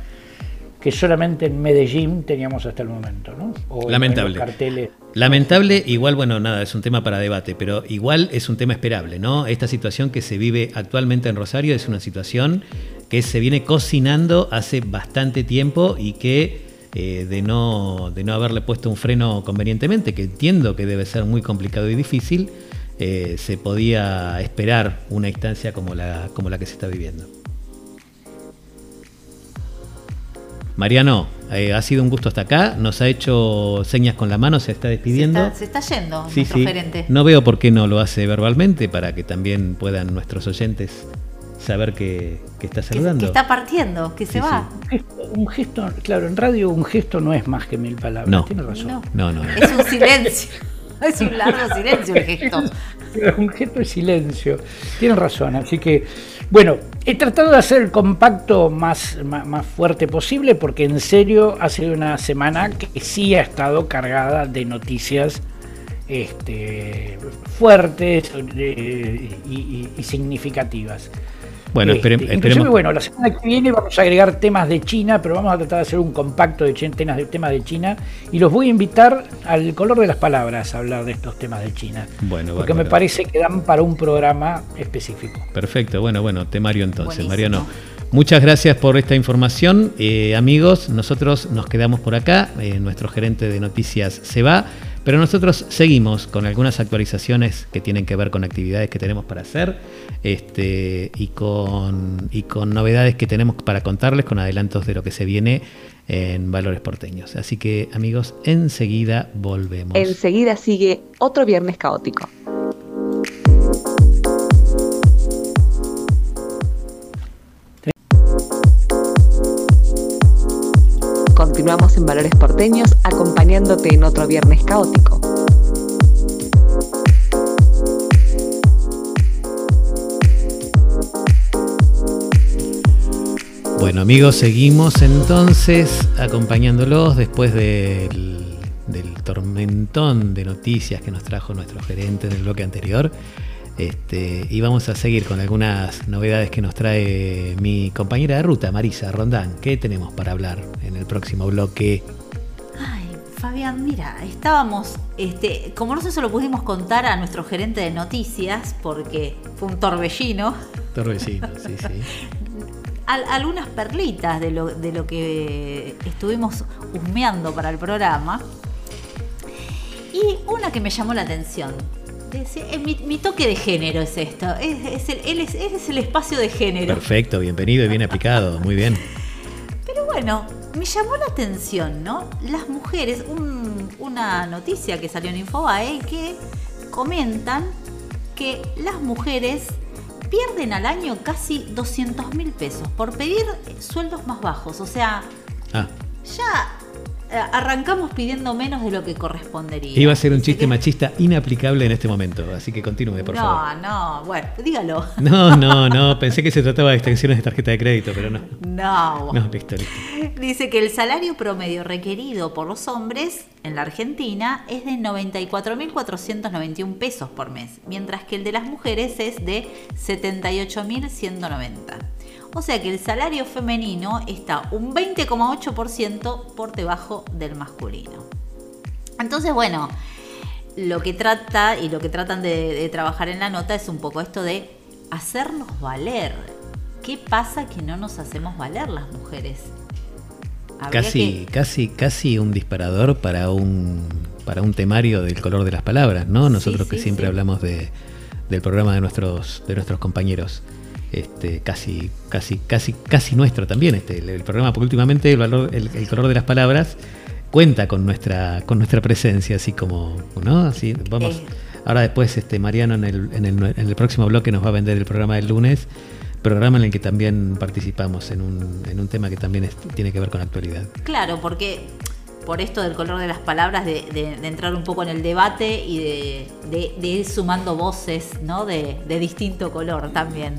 que solamente en Medellín teníamos hasta el momento, ¿no? O en- Lamentable. en los carteles. Lamentable, igual, bueno, nada, es un tema para debate, pero igual es un tema esperable, ¿no? Esta situación que se vive actualmente en Rosario es una situación que se viene cocinando hace bastante tiempo y que eh, de, no, de no haberle puesto un freno convenientemente, que entiendo que debe ser muy complicado y difícil, eh, se podía esperar una instancia como la, como la que se está viviendo. Mariano, eh, ha sido un gusto hasta acá, nos ha hecho señas con la mano, se está Se despidiendo. está, se está yendo Sí, nuestro sí. gerente. No veo por qué no lo hace verbalmente para que también puedan nuestros oyentes saber que, que está saludando. que está partiendo, que se Sí, va. Un gesto, un gesto, claro, en radio un gesto no es más que mil palabras. No. Tiene razón. No. No, no. Es un silencio. es un largo silencio el gesto. Un gesto de silencio. Tienen razón. Así que, bueno, he tratado de hacer el compacto más, más, fuerte posible porque en serio ha sido una semana que sí ha estado cargada de noticias este, fuertes eh, y significativas. Bueno, Este, espere- esperemos. bueno, la semana que viene vamos a agregar temas de China, pero vamos a tratar de hacer un compacto de de, temas de China y los voy a invitar al color de las palabras a hablar de estos temas de China. Bueno, porque me parece que dan para un programa específico. Perfecto, bueno, bueno, temario entonces, Buenísimo. Mariano. Muchas gracias por esta información. Eh, amigos, nosotros nos quedamos por acá, eh, nuestro gerente de noticias se va, pero nosotros seguimos con algunas actualizaciones que tienen que ver con actividades que tenemos para hacer este, y, con, y con novedades que tenemos para contarles, con adelantos de lo que se viene en Valores Porteños. Así que amigos, enseguida volvemos. Enseguida sigue otro viernes caótico. Continuamos en Valores Porteños acompañándote en otro viernes caótico. Bueno amigos, seguimos entonces acompañándolos después del, tormentón de noticias que nos trajo nuestro gerente en el bloque anterior. Este, y vamos a seguir con algunas novedades que nos trae mi compañera de ruta, Marisa Rondán. ¿Qué tenemos para hablar en el próximo bloque? Ay, Fabián, mira, estábamos, este, como no sé, se lo pudimos contar a nuestro gerente de noticias, porque fue un torbellino, Torbellino, sí, sí. al- algunas perlitas de lo, de lo que estuvimos husmeando para el programa. Y una que me llamó la atención. Eh, mi, mi toque de género es esto. Es, el, él, es, él es el espacio de género. Perfecto, bienvenido y bien aplicado, muy bien. Pero bueno, me llamó la atención, ¿no? Las mujeres, un- una noticia que salió en Infobae que comentan que las mujeres pierden al año casi 200 mil pesos por pedir sueldos más bajos. O sea, Ah, ya arrancamos pidiendo menos de lo que correspondería. iba a ser un chiste que- machista inaplicable en este momento, así que continúe, por no, favor. no, bueno, dígalo. No, no, no, pensé que se trataba de extensiones de tarjeta de crédito, pero no. No. No, listo, listo. Dice que el salario promedio requerido por los hombres en la Argentina es de 94.491 pesos por mes, mientras que el de las mujeres es de 78.190. O sea que el salario femenino está un 20,8% por debajo del masculino. Entonces, bueno, lo que trata y lo que tratan de, de trabajar en la nota es un poco esto de hacernos valer. ¿Qué pasa que no nos hacemos valer las mujeres? Casi, que- casi, casi un disparador para un para un temario del color de las palabras, ¿no? Nosotros Sí, que siempre sí. hablamos de, del programa de nuestros de nuestros compañeros. Este, casi, casi, casi, casi nuestro también, este, el, el programa, porque últimamente el valor, el, el color de las palabras cuenta con nuestra, con nuestra presencia, así como, ¿no? Así, vamos. Ahora después, este, Mariano en el, en, el, en el próximo bloque nos va a vender el programa del lunes, programa en el que también participamos en un, en un tema que también es- tiene que ver con actualidad. Claro, porque por esto del color de las palabras, de, de- de entrar un poco en el debate y de, de- de ir sumando voces ¿no? de, de distinto color también.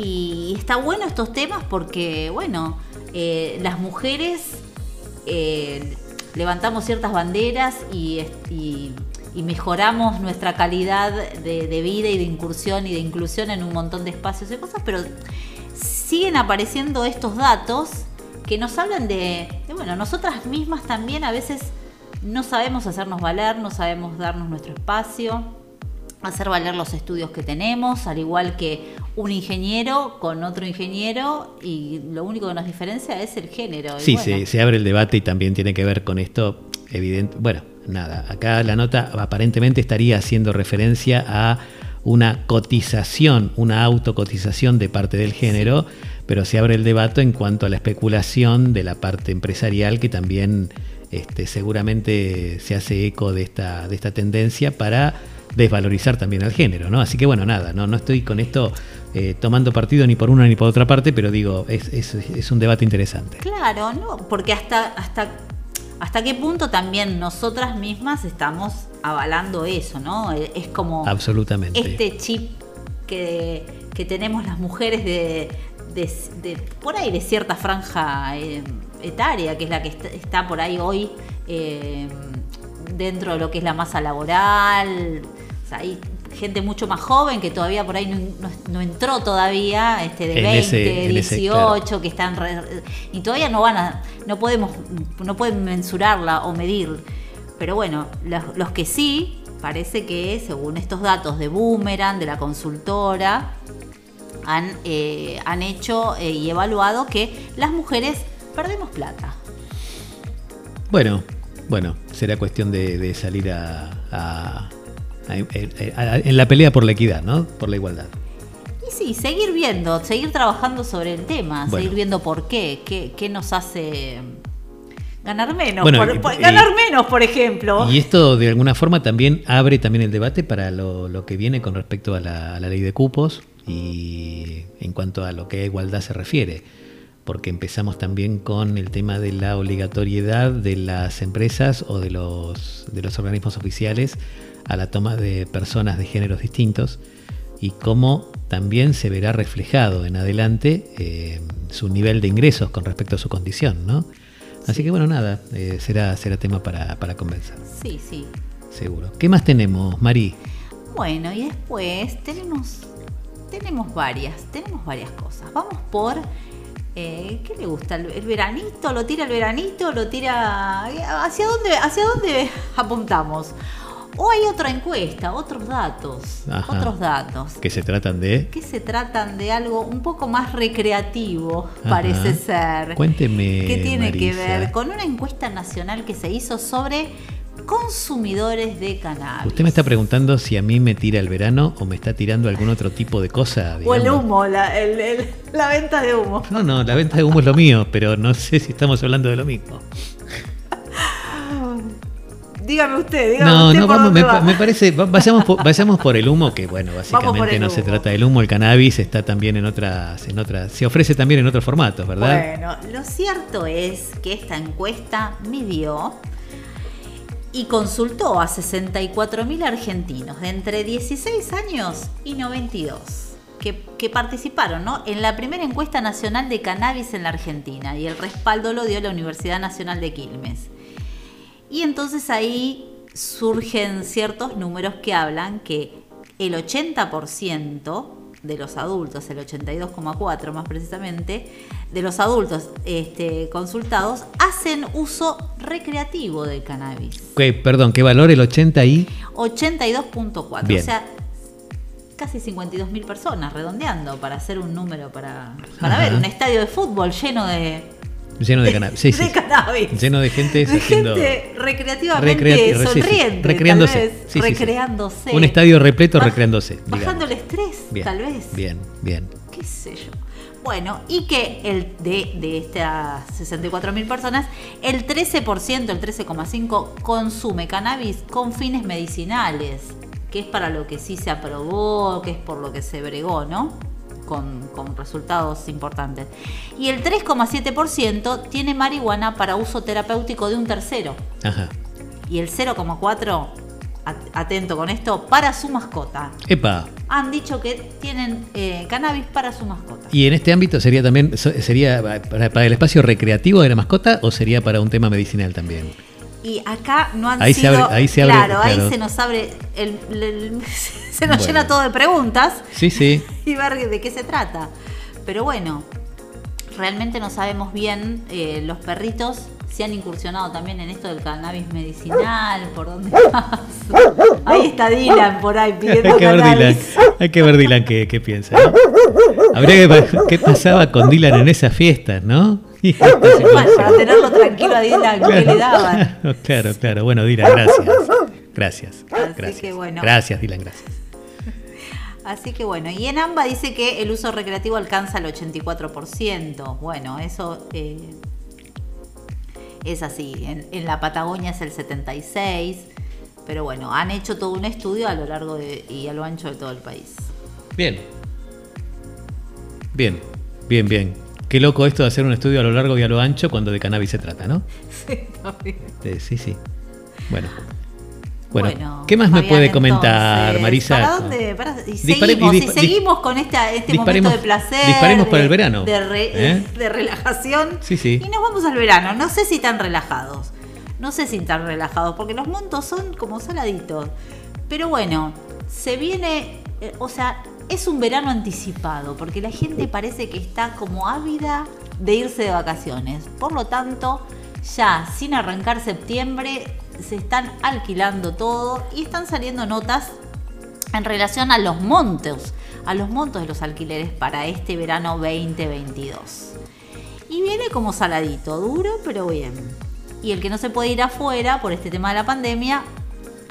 Y está bueno estos temas porque, bueno, eh, las mujeres eh, levantamos ciertas banderas y, mejoramos nuestra calidad de, de vida y de incursión y de inclusión en un montón de espacios y cosas, pero siguen apareciendo estos datos que nos hablan de, de, bueno, nosotras mismas también a veces no sabemos hacernos valer, no sabemos darnos nuestro espacio, hacer valer los estudios que tenemos, al igual que un ingeniero con otro ingeniero y lo único que nos diferencia es el género. Sí, bueno, se, se abre el debate y también tiene que ver con esto, evidente. Bueno, nada, acá la nota aparentemente estaría haciendo referencia a una cotización, una autocotización de parte del género, pero se abre el debate en cuanto a la especulación de la parte empresarial que también este, seguramente se hace eco de esta, de esta tendencia para desvalorizar también al género, ¿no? Así que bueno, nada, no, no estoy con esto eh, tomando partido ni por una ni por otra parte, pero digo, es, es- es un debate interesante. Claro, no, porque hasta, hasta, hasta qué punto también nosotras mismas estamos avalando eso, ¿no? Eh, Es como Absolutamente. este chip que, que tenemos las mujeres de, de- de- por ahí de cierta franja eh, etaria, que es la que está, está por ahí hoy eh, dentro de lo que es la masa laboral. O sea, hay gente mucho más joven que todavía por ahí no, no- no entró todavía, este de En 20, ese- en ese, 18, claro. que están re- y todavía no van a, no podemos, no pueden mensurarla o medir. Pero bueno, los, los que sí, parece que según estos datos de Boomerang, de la consultora, han, eh, han hecho eh, y evaluado que las mujeres perdemos plata. Bueno, bueno, será cuestión de, de salir a- en la pelea por la equidad, ¿no? Por la igualdad. Y sí, seguir viendo, seguir trabajando sobre el tema, Bueno. seguir viendo por qué, qué, qué nos hace ganar menos, Bueno, por- ganar menos, por ejemplo. Y esto de alguna forma también abre también el debate para lo, lo que viene con respecto a la, a la ley de cupos y en cuanto a lo que a igualdad se refiere. Porque empezamos también con el tema de la obligatoriedad de las empresas o de los, de los organismos oficiales a la toma de personas de géneros distintos y cómo también se verá reflejado en adelante eh, su nivel de ingresos con respecto a su condición, ¿no? Así que bueno, nada, eh, será, será tema para, para conversar, Sí, sí. seguro. ¿Qué más tenemos, Mari? Bueno, y después tenemos, tenemos varias, tenemos varias cosas. Vamos por, eh, ¿qué le gusta? ¿El, el veranito? ¿Lo tira el veranito? ¿Lo tira? ¿Hacia dónde, hacia dónde apuntamos? O hay otra encuesta, otros datos, Ajá. otros datos. Que se tratan de... que se tratan de algo un poco más recreativo, Ajá. parece ser. Cuénteme, Que tiene que ver con una encuesta nacional que se hizo sobre consumidores de cannabis. Usted me está preguntando si a mí me tira el verano o me está tirando algún otro tipo de cosa. O el humo, la, el- el- la venta de humo. No, no, la venta de humo es lo mío, pero no sé si estamos hablando de lo mismo. Dígame usted, dígame No, usted no, por vamos, dónde me, va. me parece, va- vayamos por, vayamos por el humo, que bueno, básicamente no se trata del humo, el cannabis está también en otras, en otras, se ofrece también en otros formatos, ¿verdad? Bueno, lo cierto es que esta encuesta midió y consultó a 64.000 argentinos de entre 16 años y 92 que, que participaron ¿no? en la primera encuesta nacional de cannabis en la Argentina y el respaldo lo dio la Universidad Nacional de Quilmes. Y entonces ahí surgen ciertos números que hablan que el 80% de los adultos, el 82,4 más precisamente, de los adultos este, consultados hacen uso recreativo del cannabis. Perdón, ¿qué valor el 80 y? 82.4, Bien. o sea, casi 52 mil personas, redondeando, para hacer un número para, para Ajá. ver un estadio de fútbol lleno de, Lleno de cannabis. Sí, de cannabis. Lleno de gente De gente recreativamente Recreati- sonriente, recreándose. tal vez, Sí, sí, sí. recreándose. Un estadio repleto Baj- recreándose. digamos. Bajando el estrés, Bien, tal vez. Bien, bien. qué sé yo. Bueno, y que el de, de estas 64.000 personas, el 13%, el 13,5% consume cannabis con fines medicinales, que es para lo que sí se aprobó, que es por lo que se bregó, ¿no? Con, con resultados importantes. Y el 3,7% tiene marihuana para uso terapéutico de un tercero. Ajá. Y el 0,4%, at- atento con esto, para su mascota. Epa. Han dicho que tienen eh, cannabis para su mascota. ¿Y en este ámbito sería también sería para, para el espacio recreativo de la mascota o sería para un tema medicinal también? Y acá no han Ahí se sido. abre- ahí se abre- claro, ahí se nos abre. el- el- el- se nos Bueno. llena todo de preguntas Sí, sí. y ver de qué se trata. Pero bueno, realmente no sabemos bien eh, los perritos si han incursionado también en esto del cannabis medicinal, por dónde pasa. Ahí está Dylan por ahí Hay pidiendo que ver Dylan, hay que ver Dylan qué, qué piensa. ¿no? Habría que ver qué pasaba con Dylan en esas fiestas, ¿no? Bueno, para tenerlo tranquilo a Dylan, ¿qué le daban? Claro, claro, claro. Bueno, Dylan, gracias. Gracias. Así gracias. que bueno. Gracias, Dylan, gracias. Así que bueno, y en AMBA dice que el uso recreativo alcanza el 84%. Bueno, eso eh, es así. En, en la Patagonia es el 76%. Pero bueno, han hecho todo un estudio a lo largo de, y a lo ancho de todo el país. Bien. Bien, bien, bien. Qué loco esto de hacer un estudio a lo largo y a lo ancho cuando de cannabis se trata, ¿no? Sí, también. Eh, sí, sí. Bueno. Bueno, Bueno, ¿qué más me puede comentar, entonces, Marisa? ¿Para dónde? Para- y Dispare- seguimos, y seguimos con esta, este momento de placer. disparemos para el verano, De, re- ¿eh? de relajación. Sí, sí. Y nos vamos al verano. No sé si tan relajados. No sé si tan relajados, porque los montos son como saladitos. Pero bueno, se viene, eh, o sea, es un verano anticipado, porque la gente parece que está como ávida de irse de vacaciones. Por lo tanto, ya sin arrancar septiembre, se están alquilando todo y están saliendo notas en relación a los montos, a los montos de los alquileres para este verano 2022. Y viene como saladito, duro, pero bien. Y el que no se puede ir afuera por este tema de la pandemia,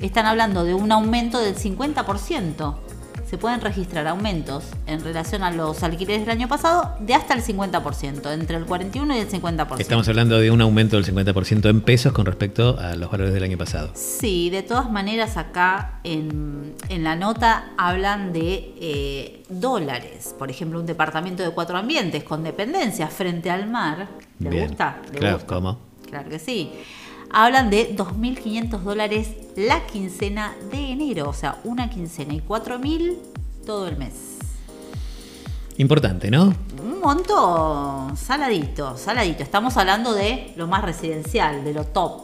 están hablando de un aumento del 50%. Se pueden registrar aumentos en relación a los alquileres del año pasado de hasta el 50%, entre el 41 y el 50%. Estamos hablando de un aumento del 50% en pesos con respecto a los valores del año pasado. Sí, de todas maneras acá en, en la nota hablan de eh, dólares. Por ejemplo, un departamento de cuatro ambientes con dependencias frente al mar. ¿Le Bien. gusta? ¿Le Claro, gusta? ¿cómo? Claro que sí. Hablan de 2.500 dólares la quincena de enero, o sea, una quincena y 4.000 todo el mes. Importante, ¿no? Un monto saladito, saladito. Estamos hablando de lo más residencial, de lo top.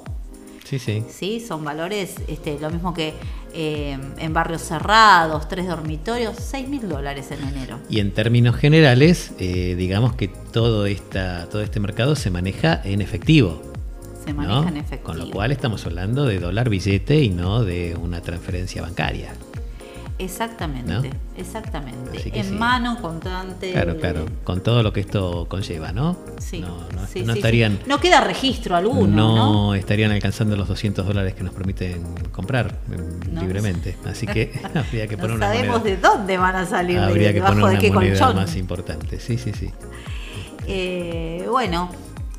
Sí, sí. ¿sí? Son valores, este, lo mismo que eh, en barrios cerrados, tres dormitorios, 6 mil dólares en enero. Y en términos generales, eh, digamos que todo, esta, todo este mercado se maneja en efectivo. Se ¿no? maneja en efectivo. Con lo cual estamos hablando de dólar billete y no de una transferencia bancaria. Exactamente, ¿No? exactamente. Que En sí. mano, contante. Claro, claro. Con todo lo que esto conlleva, ¿no? Sí, No, no- sí, no sí, estarían. No queda registro alguno, no, ¿no? estarían alcanzando los 200 dólares que nos permiten comprar em, No. libremente. Así que habría que No poner una sabemos moneda. de dónde van a salir, de- Habría que debajo poner de una qué moneda colchón. más importante. Sí, sí, sí. Eh, bueno,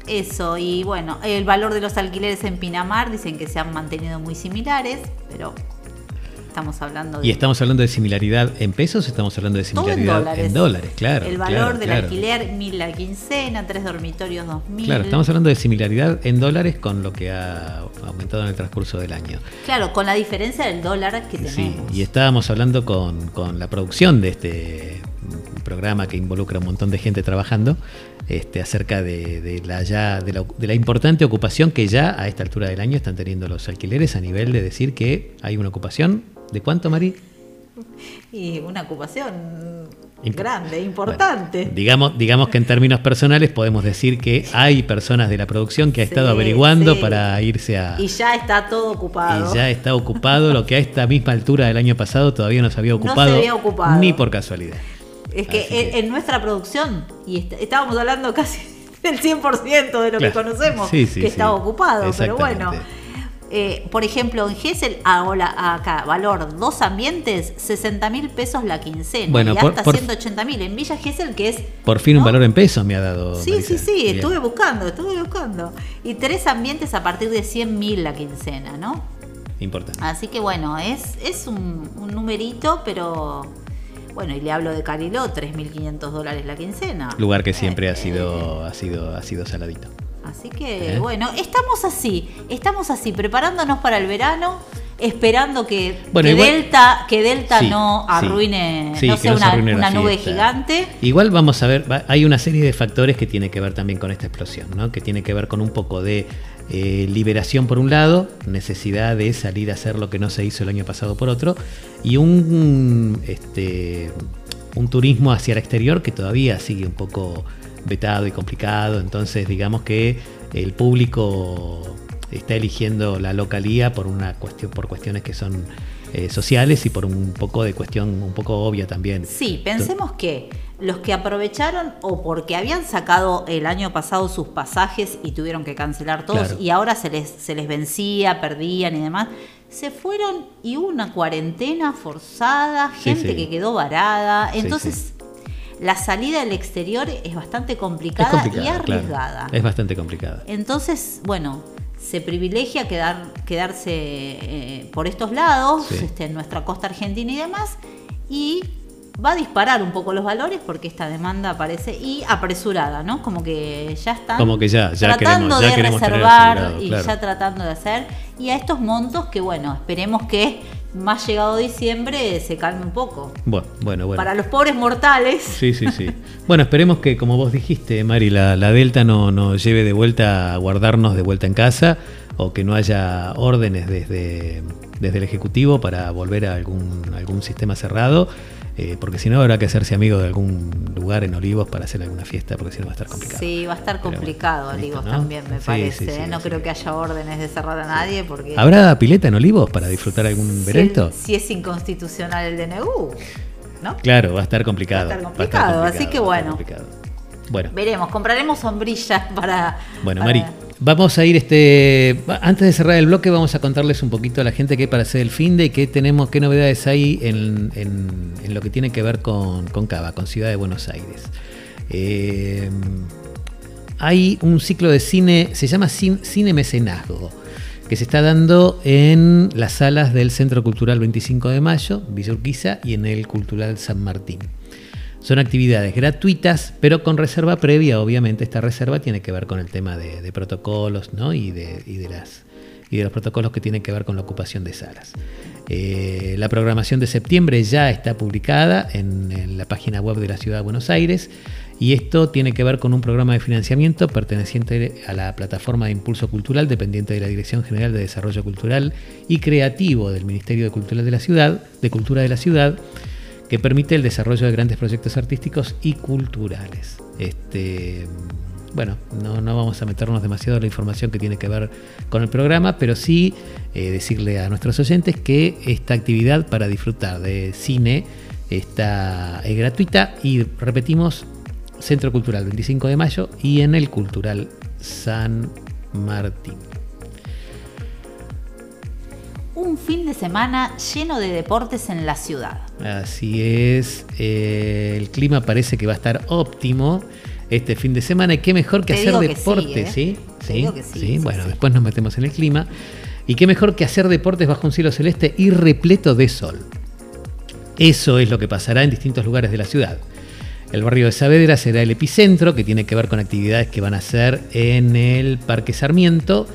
eso. Y bueno, el valor de los alquileres en Pinamar dicen que se han mantenido muy similares, pero estamos hablando de. ¿Y estamos hablando de similaridad en pesos estamos hablando de Todo en similaridad dólares. en dólares? Claro. El valor claro, del claro. alquiler, mil la quincena, tres dormitorios, dos mil. Claro, estamos hablando de similaridad en dólares con lo que ha aumentado en el transcurso del año. Claro, con la diferencia del dólar que Sí, tenemos. y estábamos hablando con, con la producción de este programa que involucra a un montón de gente trabajando este, acerca de, de la ya de la, de la importante ocupación que ya a esta altura del año están teniendo los alquileres a nivel de decir que hay una ocupación de cuánto, Mari? Y una ocupación Imp- grande, importante. Bueno, digamos, digamos que en términos personales podemos decir que hay personas de la producción que ha Sí, estado averiguando sí. para irse a... y ya está todo ocupado. Y ya está ocupado, lo que a esta misma altura del año pasado todavía no se había No se ocupado, había ocupado. ni por casualidad. Es que, en, nuestra producción, y est- estábamos hablando casi del 100% de lo que conocemos, Sí, sí, que sí. estaba ocupado, pero bueno. Eh, por ejemplo, en Gesell, ahora acá, valor dos ambientes, 60 mil pesos la quincena Bueno, y hasta por- 180 mil. En Villa Gesell, que es. Por fin un valor en pesos me ha dado. Sí, Marisa. sí, sí, Bien. estuve buscando, estuve buscando. Y tres ambientes a partir de 100 mil la quincena, ¿no? Importante. Así que bueno, es, es un, un numerito, pero Bueno, y le hablo de Cariló, 3.500 dólares la quincena. Lugar que siempre Eh, ha sido, ha sido, ha sido saladito. Así que, ¿Eh? bueno, estamos así, estamos así, preparándonos para el verano, esperando que, Bueno, que igual- Delta, que Delta Sí, no arruine, Sí, no sea no una, arruine una nube gigante. Igual vamos a ver, hay una serie de factores que tiene que ver también con esta explosión, ¿no? Que tiene que ver con un poco de eh, liberación por un lado, necesidad de salir a hacer lo que no se hizo el año pasado por otro, y un, este, un turismo hacia el exterior que todavía sigue un poco vetado y complicado. Entonces, digamos que el público está eligiendo la localía por una cuestión, por cuestiones que son eh, sociales y por un poco de cuestión un poco obvia también. Sí, pensemos que los que aprovecharon o porque habían sacado el año pasado sus pasajes y tuvieron que cancelar todos Claro. y ahora se les, se les vencía, perdían y demás, se fueron y hubo una cuarentena forzada, gente sí. que quedó varada. Sí, Entonces, la salida del exterior es bastante Es complicada, complicada, y claro. arriesgada. Es bastante complicada. Entonces, bueno, se privilegia quedar, quedarse eh, por estos lados, este, en nuestra costa argentina y demás, y va a disparar un poco los valores porque esta demanda parece y apresurada, ¿no? Como que ya están Como que ya- ya tratando queremos- ya de queremos reservar y claro. ya tratando de hacer y a estos montos que bueno, esperemos que más llegado diciembre se calme un poco. Bueno, bueno, bueno. Para los pobres mortales, Sí, sí, sí. Bueno, esperemos que, como vos dijiste, Mari, la, la Delta no nos lleve de vuelta a guardarnos de vuelta en casa o que no haya órdenes desde, desde el Ejecutivo para volver a algún, algún sistema cerrado, eh, porque si no habrá que hacerse amigo de algún lugar en Olivos para hacer alguna fiesta, porque si no va a estar complicado. sí, va a estar complicado, Olivos ¿no? también me Sí, parece. sí, sí, ¿eh? no creo que- haya órdenes de cerrar a nadie porque ¿Habrá pileta en Olivos para disfrutar algún veredicto? si es inconstitucional el DNU, ¿no? Claro, va a estar complicado. Va a estar complicado, así que bueno. Bueno. Veremos, compraremos sombrillas para. Bueno, para- Mari, vamos a ir este. Antes de cerrar el bloque, vamos a contarles un poquito a la gente qué para hacer el fin de qué tenemos, qué novedades hay en, en- lo que tiene que ver con, con Cava, con Ciudad de Buenos Aires. Eh, hay un ciclo de cine, se llama Cin- Cine Mecenazgo, que se está dando en las salas del Centro Cultural 25 de Mayo, Villa Urquiza, y en el Cultural San Martín. Son actividades gratuitas, pero con reserva previa. Obviamente, esta reserva tiene que ver con el tema de, protocolos ¿no? y, de, y de las, y de los protocolos que tienen que ver con la ocupación de salas. Eh, la programación de septiembre ya está publicada en, en la página web de la Ciudad de Buenos Aires y esto tiene que ver con un programa de financiamiento perteneciente a la plataforma de impulso cultural dependiente de la Dirección General de Desarrollo Cultural y Creativo del Ministerio de Cultura de la Ciudad, de Cultura de la Ciudad, que permite el desarrollo de grandes proyectos artísticos y culturales. Este, bueno, no, vamos a meternos demasiado en la información que tiene que ver con el programa, pero sí eh, decirle a nuestros oyentes que esta actividad para disfrutar de cine está, es gratuita y repetimos, Centro Cultural 25 de Mayo y en el Cultural San Martín. Un fin de semana lleno de deportes en la ciudad. Así es, eh, el clima parece que va a estar óptimo este fin de semana y qué mejor que Te hacer que deporte, sí, ¿sí? ¿eh? Digo que sí, sí, bueno, sí. después nos metemos en el clima. Y qué mejor que hacer deportes bajo un cielo celeste y repleto de sol. Eso es lo que pasará en distintos lugares de la ciudad. El barrio de Saavedra será el epicentro, que tiene que ver con actividades que van a hacer en el Parque Sarmiento,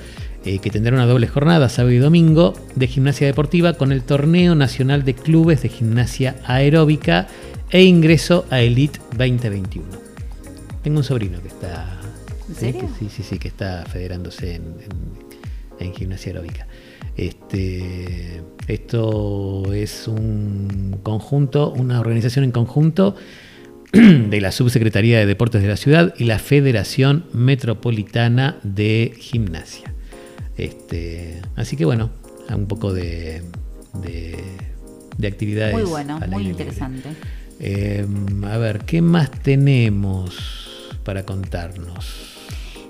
eh, que tendrá una doble jornada, sábado y domingo, de gimnasia deportiva con el Torneo Nacional de Clubes de Gimnasia Aeróbica e ingreso a Elite 2021. Tengo un sobrino que está... ¿En sí, que sí, sí, sí, que está federándose en, en- en gimnasia aeróbica. Este, esto es un conjunto, una organización en conjunto de la Subsecretaría de Deportes de la Ciudad y la Federación Metropolitana de Gimnasia. Este, así que bueno, un poco de, de, de actividades. Muy bueno, muy interesante. Eh, a ver, ¿qué más tenemos para contarnos?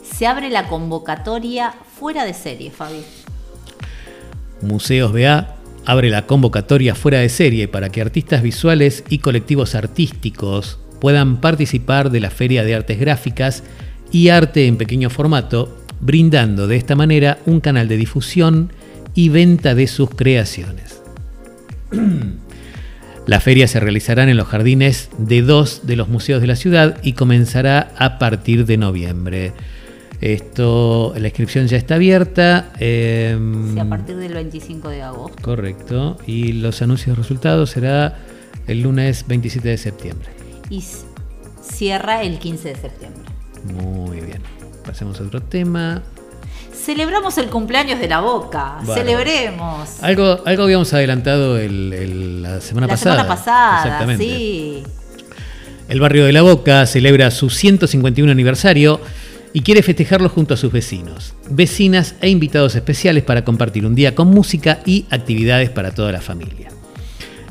Se abre la convocatoria fuera de serie, Fabi. Museos BA abre la convocatoria fuera de serie para que artistas visuales y colectivos artísticos puedan participar de la Feria de Artes Gráficas y Arte en pequeño formato, brindando de esta manera un canal de difusión y venta de sus creaciones. La feria se realizará en los jardines de dos de los museos de la ciudad y comenzará a partir de noviembre. Esto, la inscripción ya está abierta. em, Sí, a partir del 25 de agosto. Correcto. Y los anuncios de resultados será el lunes 27 de septiembre. Y cierra el 15 de septiembre. Muy bien. Pasemos a otro tema. Celebramos el cumpleaños de la Boca. Celebremos. Algo, algo habíamos adelantado el- el- la semana la pasada. semana pasada, Exactamente. sí. El barrio de La Boca celebra su 151 aniversario y quiere festejarlo junto a sus vecinos, vecinas e invitados especiales para compartir un día con música y actividades para toda la familia.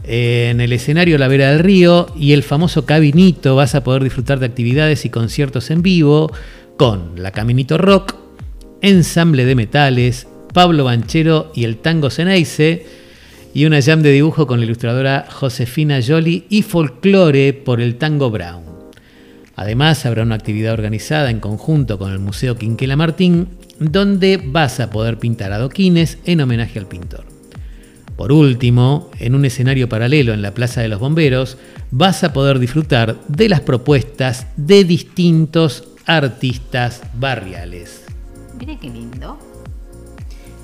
En el escenario La Vera del Río y el famoso Cabinito vas a poder disfrutar de actividades y conciertos en vivo con la Caminito Rock, Ensamble de Metales, Pablo Banchero y el Tango Ceneice, y una jam de dibujo con la ilustradora Josefina Joli y folclore por el Tango Brown. Además, habrá una actividad organizada en conjunto con el Museo Quinquela Martín, donde vas a poder pintar adoquines en homenaje al pintor. Por último, en un escenario paralelo en la Plaza de los Bomberos, vas a poder disfrutar de las propuestas de distintos artistas barriales. Mire qué lindo.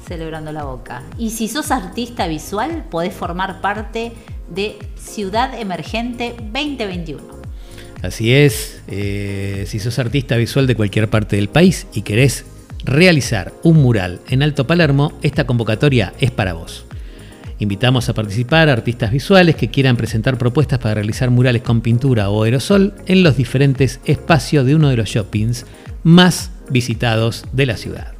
Celebrando la boca. Y si sos artista visual, podés formar parte de Ciudad Emergente 2021. Así es, eh, si sos artista visual de cualquier parte del país y querés realizar un mural en Alto Palermo, esta convocatoria es para vos. Invitamos a participar a artistas visuales que quieran presentar propuestas para realizar murales con pintura o aerosol en los diferentes espacios de uno de los shoppings más visitados de la ciudad.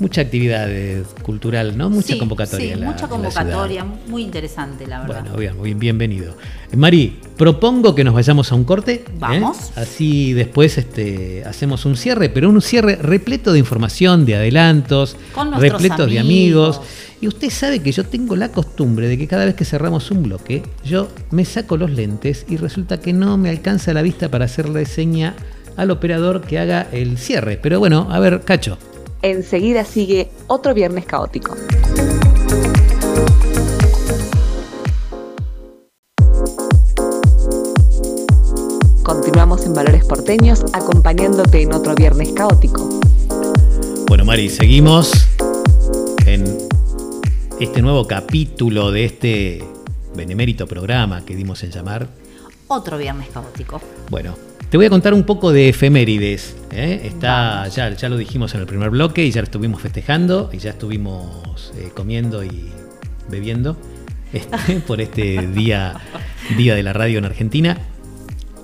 Mucha actividad eh, cultural, ¿no? Mucha Sí, convocatoria. sí, la- mucha convocatoria, muy interesante, la verdad. Bueno, bien, bien, bienvenido. Mari, propongo que nos vayamos a un corte. ¿eh? Vamos. Así después este, hacemos un cierre, pero un cierre repleto de información, de adelantos, Con repleto de amigos. Y usted sabe que yo tengo la costumbre de que cada vez que cerramos un bloque, yo me saco los lentes y resulta que no me alcanza la vista para hacerle seña al operador que haga el cierre. Pero bueno, a ver, Cacho. Enseguida sigue otro viernes caótico. Continuamos en Valores Porteños acompañándote en otro viernes caótico. Bueno, Mari, seguimos en este nuevo capítulo de este benemérito programa que dimos en llamar. Otro viernes caótico. Bueno, te voy a contar un poco de efemérides. ¿eh? Está, ya, ya lo dijimos en el primer bloque y ya estuvimos festejando y ya estuvimos eh, comiendo y bebiendo este, por este día, día de la radio en Argentina.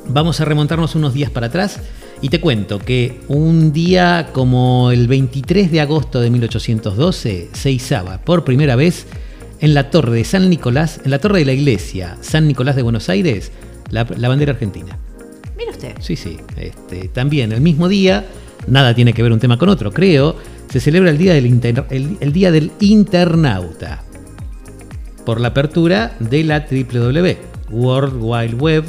Vamos a remontarnos unos días para atrás y te cuento que un día como el 23 de agosto de 1812 se izaba por primera vez en la torre de San Nicolás, en la torre de la iglesia San Nicolás de Buenos Aires, la, la bandera argentina. Mire usted. Sí, sí. Este, también el mismo día, nada tiene que ver un tema con otro, creo, se celebra el Día del, Inter- el- el día del Internauta. Por la apertura de la WW, World Wide Web.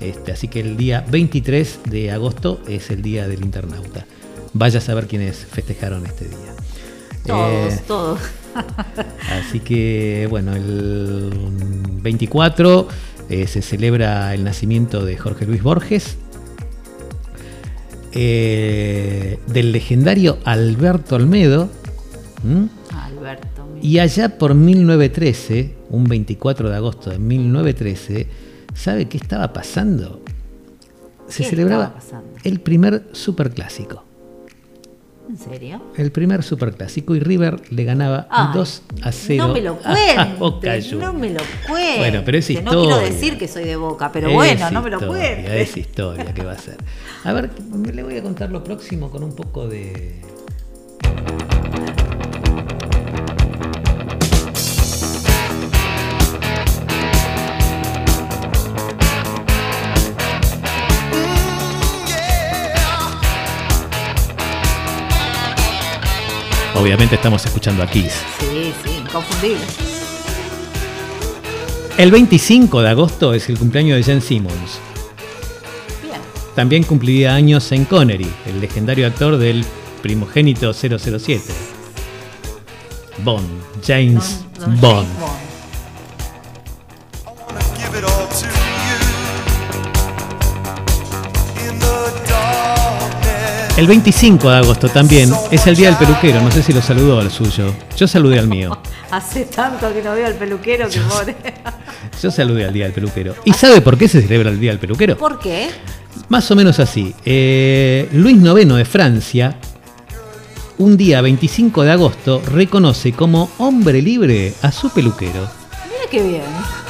Este, así que el día 23 de agosto es el Día del Internauta. Vaya a saber quiénes festejaron este día. Todos, Eh, todos. Así que, bueno, el 24 eh, se celebra el nacimiento de Jorge Luis Borges, eh, del legendario Alberto Olmedo, y allá por 1913, un 24 de agosto de 1913, ¿sabe qué estaba pasando? Se ¿Qué celebraba pasando? el primer superclásico. ¿En serio? El primer superclásico y River le ganaba Ay, 2 a 0. No me lo Boca cuentes. No me lo cuentes. Bueno, pero es No quiero historia. decir que soy de boca, pero Es bueno, no me lo historia, cuentes. Es historia que va a ser. A ver, le voy a contar lo próximo con un poco de. Obviamente estamos escuchando a Kiss. Sí, sí, inconfundible. El 25 de agosto es el cumpleaños de Jen Simmons. Bien. También cumpliría años Sean Connery, el legendario actor del primogénito 007. Bond, James Don- don Bond. James Bond. El 25 de agosto también es el día del peluquero. No sé si lo saludó al suyo. Yo saludé al mío. Hace tanto que no veo al peluquero que pobre. Yo saludé al día del peluquero. ¿Y sabe por qué se celebra el día del peluquero? ¿Por qué? Más o menos así. Eh, Luis IX de Francia, un día 25 de agosto, reconoce como hombre libre a su peluquero. Mira qué bien.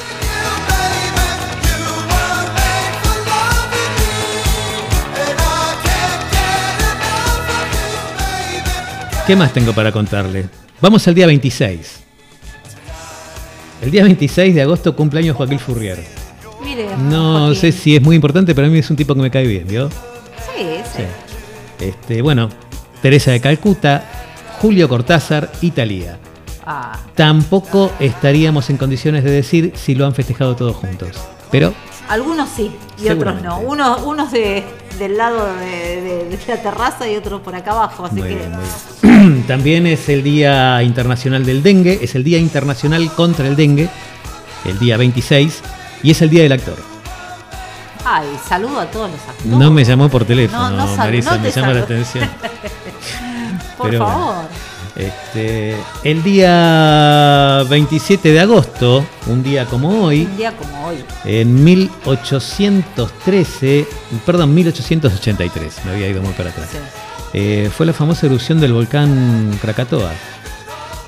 ¿Qué más tengo para contarle? Vamos al día 26. El día 26 de agosto cumpleaños Joaquín Furrier. Mire. No Joaquín. sé si es muy importante, pero a mí es un tipo que me cae bien, ¿vio? Sí, sí. Sí. Este, bueno, Teresa de Calcuta, Julio Cortázar y Talía. Ah, Tampoco estaríamos en condiciones de decir si lo han festejado todos juntos. Pero algunos sí y otros no. Unos, unos de, del lado de, de- de la terraza y otros por acá abajo. Así muy que. bien. También es el Día Internacional del Dengue, es el Día Internacional contra el Dengue, el día 26, y es el Día del Actor. Ay, saludo a todos los actores. No me llamó por teléfono, No, Marisa, no me llama la atención. Por pero bueno. Este, el día 27 de agosto, un día como hoy, Un día como hoy. en 1813, perdón, 1883, me había ido muy para atrás. Sí. Eh, fue la famosa erupción del volcán Krakatoa.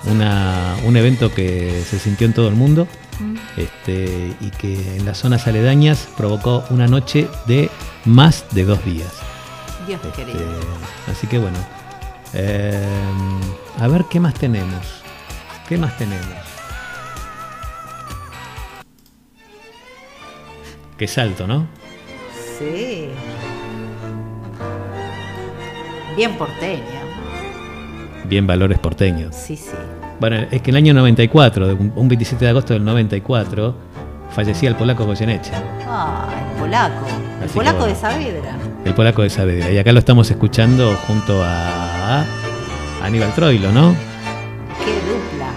Una- un evento que se sintió en todo el mundo Mm. este, y que en las zonas aledañas provocó una noche de más de dos días. Dios Este, querido. así que bueno, eh, a ver qué más tenemos. ¿Qué más tenemos? Qué salto, ¿no? Sí. Bien porteño. Bien valores porteños. Sí, sí. Bueno, es que en el año 94, un un 27 de agosto del 94, fallecía el polaco Goyeneche, Ah, el polaco. El Así que polaco bueno. de Saavedra. el polaco de Saavedra. Y acá lo estamos escuchando junto a Aníbal Troilo, ¿no? Qué dupla.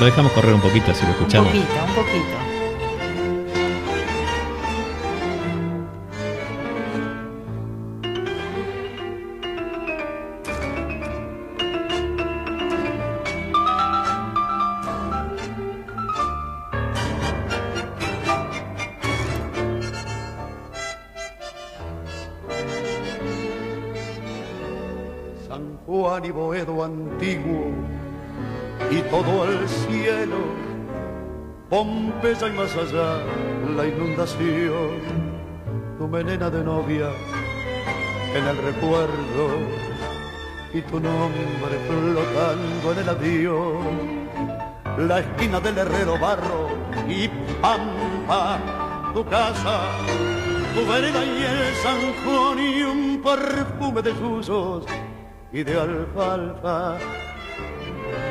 Lo dejamos correr un poquito así lo Un escuchamos. poquito, un poquito. Allá la inundación, tu melena de novia en el recuerdo y tu nombre flotando en el avión, la esquina del herrero barro y pampa, tu casa, tu vereda y el zanjón y un perfume de susos y de alfalfa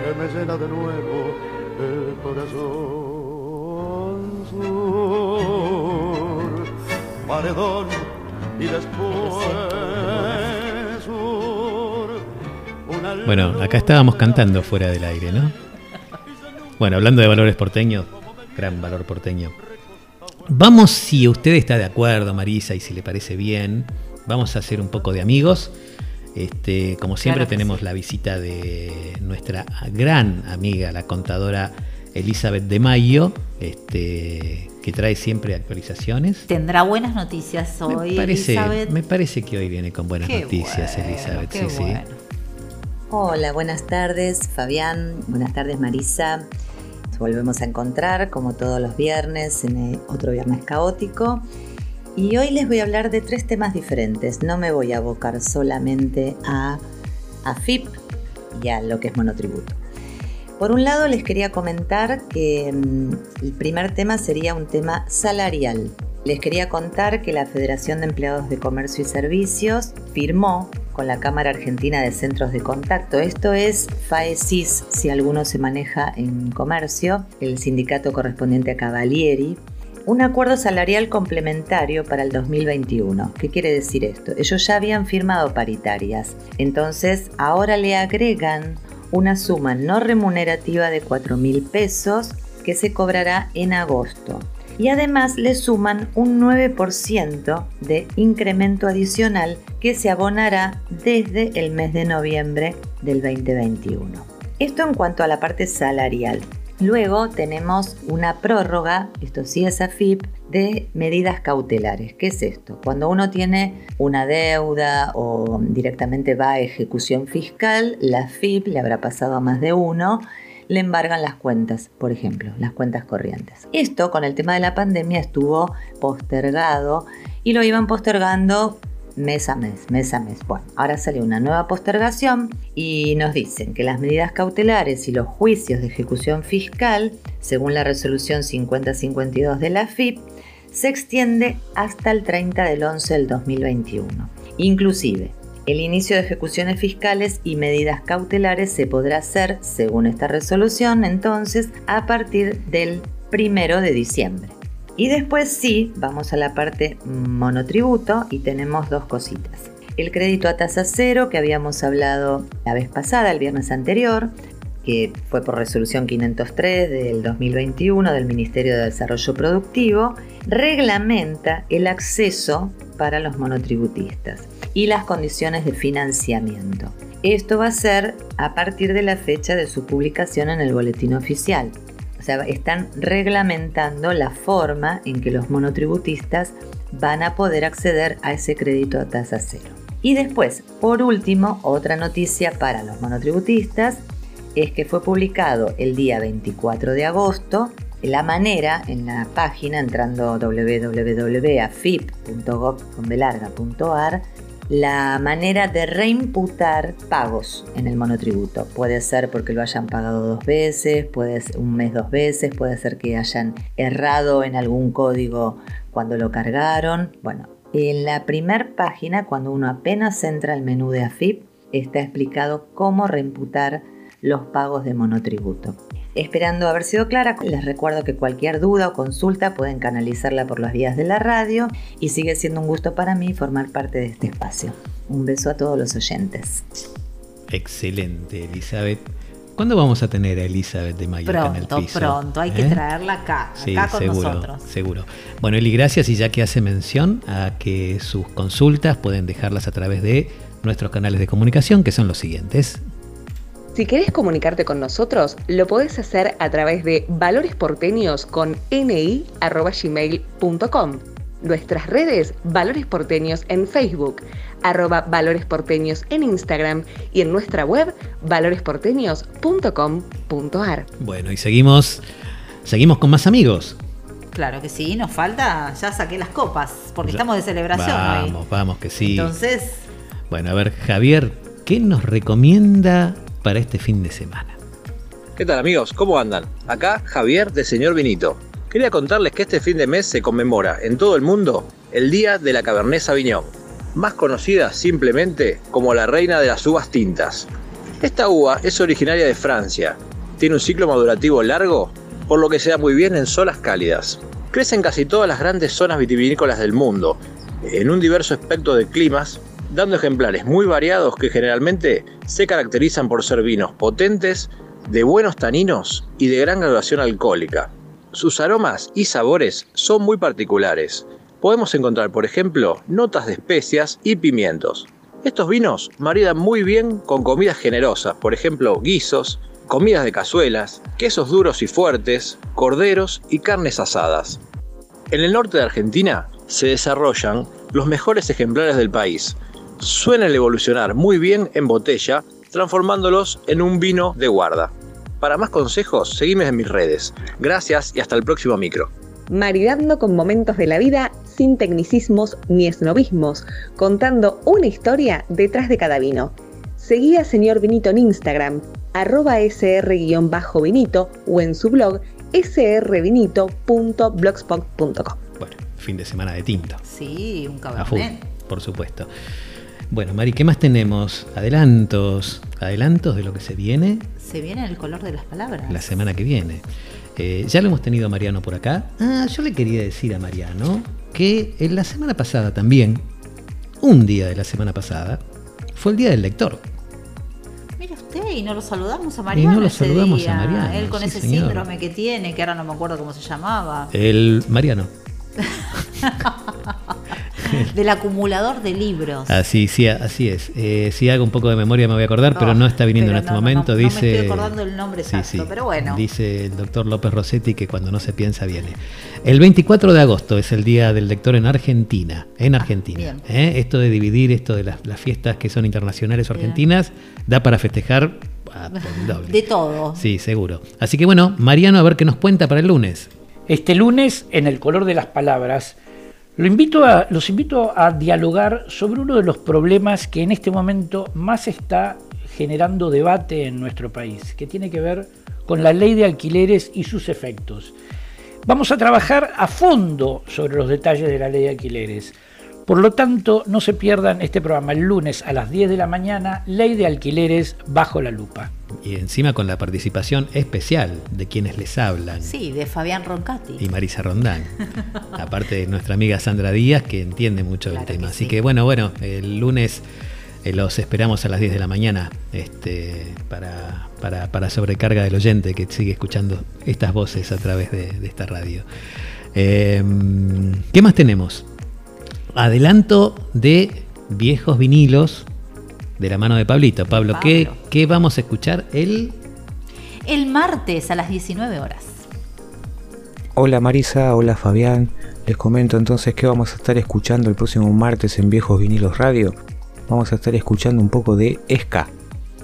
que me llena de nuevo el corazón paredón y después sur. una Bueno, acá estábamos cantando fuera del aire, ¿no? Bueno, hablando de valores porteños, gran valor porteño. Vamos, si usted está de acuerdo, Marisa, y si le parece bien, vamos a hacer un poco de amigos. Este, como siempre Claro tenemos sí. la visita de nuestra gran amiga, la contadora Elizabeth de Mayo, este, que trae siempre actualizaciones. Tendrá buenas noticias hoy, me, parece, Elizabeth. me parece que hoy viene con buenas Qué noticias, bueno, Elizabeth. qué sí, bueno. sí. Hola, buenas tardes Fabián, buenas tardes Marisa. Nos volvemos a encontrar como todos los viernes en otro viernes caótico. Y hoy les voy a hablar de tres temas diferentes. No me voy a abocar solamente a AFIP y a lo que es monotributo. Por un lado les quería comentar que mm, el primer tema sería un tema salarial. Les quería contar que la Federación de Empleados de Comercio y Servicios firmó con la Cámara Argentina de Centros de Contacto. Esto es FAESIS, si alguno se maneja en comercio, el sindicato correspondiente a Cavalieri, un acuerdo salarial complementario para el 2021. ¿Qué quiere decir esto? Ellos ya habían firmado paritarias, entonces ahora le agregan una suma no remunerativa de 4 mil pesos que se cobrará en agosto. y además le suman un 9% de incremento adicional que se abonará desde el mes de noviembre del 2021. Esto en cuanto a la parte salarial. Luego tenemos una prórroga, esto sí es AFIP, de medidas cautelares. ¿Qué es esto? Cuando uno tiene una deuda o directamente va a ejecución fiscal, la AFIP le habrá pasado a más de uno le embargan las cuentas, por ejemplo, las cuentas corrientes. Esto con el tema de la pandemia estuvo postergado y lo iban postergando mes a mes, mes a mes. Bueno, ahora salió una nueva postergación y nos dicen que las medidas cautelares y los juicios de ejecución fiscal, según la resolución 5052 de la FIP, se extiende hasta el 30 del 11 del 2021. Inclusive, el inicio de ejecuciones fiscales y medidas cautelares se podrá hacer, según esta resolución, entonces, a partir del primero de diciembre. Y después sí, vamos a la parte monotributo y tenemos dos cositas. El crédito a tasa cero que habíamos hablado la vez pasada, el viernes anterior, que fue por resolución 503 del 2021 del Ministerio de Desarrollo Productivo, reglamenta el acceso para los monotributistas y las condiciones de financiamiento. Esto va a ser a partir de la fecha de su publicación en el boletín oficial. Sea, están reglamentando la forma en que los monotributistas van a poder acceder a ese crédito a tasa cero. Y después, por último, otra noticia para los monotributistas es que fue publicado el día 24 de agosto la manera en la página entrando www.afip.gov.ar la manera de reimputar pagos en el monotributo. Puede ser porque lo hayan pagado dos veces, puede ser un mes dos veces, puede ser que hayan errado en algún código cuando lo cargaron. Bueno, en la primera página, cuando uno apenas entra al menú de AFIP, está explicado cómo reimputar los pagos de monotributo. Esperando haber sido clara, les recuerdo que cualquier duda o consulta pueden canalizarla por las vías de la radio y sigue siendo un gusto para mí formar parte de este espacio. Un beso a todos los oyentes. Excelente, Elizabeth. ¿Cuándo vamos a tener a Elizabeth de Mallorca en el piso? Pronto, hay que ¿Eh? traerla acá, acá con seguro, nosotros. Seguro. Bueno, Eli, gracias y ya que hace mención a que sus consultas pueden dejarlas a través de nuestros canales de comunicación, que son los siguientes. Si querés comunicarte con nosotros, lo podés hacer a través de valoresporteños con ni.gmail.com. Nuestras redes, Valores Porteños en Facebook, arroba Valores Porteños en Instagram y en nuestra web valoresporteños.com.ar. Bueno, y seguimos, seguimos con más amigos. Claro que sí, nos falta, ya saqué las copas, porque estamos de celebración. Vamos, vamos, que sí. Entonces... Bueno, a ver, Javier, ¿qué nos recomienda para este fin de semana. ¿Qué tal amigos? ¿Cómo andan? Acá Javier de Señor Vinito. Quería contarles que este fin de mes se conmemora en todo el mundo el Día de la Cabernet Sauvignon, más conocida simplemente como la reina de las uvas tintas. Esta uva es originaria de Francia, tiene un ciclo madurativo largo, por lo que se da muy bien en zonas cálidas. Crece en casi todas las grandes zonas vitivinícolas del mundo, en un diverso espectro de climas dando ejemplares muy variados que generalmente se caracterizan por ser vinos potentes, de buenos taninos y de gran graduación alcohólica. Sus aromas y sabores son muy particulares. Podemos encontrar, por ejemplo, notas de especias y pimientos. Estos vinos maridan muy bien con comidas generosas, por ejemplo, guisos, comidas de cazuelas, quesos duros y fuertes, corderos y carnes asadas. En el norte de Argentina se desarrollan los mejores ejemplares del país, suelen evolucionar muy bien en botella, transformándolos en un vino de guarda. Para más consejos, seguime en mis redes. Gracias y hasta el próximo micro. Maridando con momentos de la vida sin tecnicismos ni esnovismos, contando una historia detrás de cada vino. Seguí a Señor Vinito en Instagram, arroba sr-vinito o en su blog srvinito.blogspot.com. Bueno, fin de semana de tinto. Sí, un cabernet. por supuesto. Bueno, Mari, ¿qué más tenemos? Adelantos, adelantos de lo que se viene. Se viene el color de las palabras. La semana que viene. Eh, ya lo hemos tenido a Mariano por acá. Ah, yo le quería decir a Mariano que en la semana pasada también, un día de la semana pasada, fue el día del lector. usted y no lo saludamos a Mariano. no lo ese saludamos día. a Mariano, Él con sí, ese señor. síndrome que tiene, que ahora no me acuerdo cómo se llamaba. El Mariano. Del acumulador de libros. Así, sí, así es. Eh, si hago un poco de memoria me voy a acordar, pero Oh, no está viniendo en este no, momento. no, no me dice, estoy acordando el nombre exacto, sí. pero bueno. Dice el doctor López Rossetti que cuando no se piensa viene. El 24 de agosto es el día del lector en Argentina. En Argentina. bien. ¿eh? Esto de dividir esto de las, las fiestas que son internacionales o Bien. argentinas da para festejar ah, por el doble. De todo. Sí, seguro. Así que bueno, Mariano, a ver qué nos cuenta para el lunes. Este lunes, en el color de las palabras, los invito a dialogar sobre uno de los problemas que en este momento más está generando debate en nuestro país, que tiene que ver con la ley de alquileres y sus efectos. Vamos a trabajar a fondo sobre los detalles de la ley de alquileres. Por lo tanto, no se pierdan este programa el lunes a las 10 de la mañana, Ley de Alquileres bajo la lupa. Y encima con la participación especial de quienes les hablan. Sí, de Fabián Roncati. y Marisa Rondán. Aparte de nuestra amiga Sandra Díaz, que entiende mucho Claro del tema. que Así sí. que bueno, bueno, el lunes eh, los esperamos a las 10 de la mañana este, para, para, para sobrecarga del oyente que sigue escuchando estas voces a través de, de esta radio. Eh, ¿Qué más tenemos? Adelanto de viejos vinilos de la mano de Pablito. Pablo, ¿qué, Pablo. qué vamos a escuchar? El El martes a las 19 horas. Hola Marisa, hola Fabián. Les comento entonces que vamos a estar escuchando el próximo martes en Viejos Vinilos Radio. Vamos a estar escuchando un poco de ska,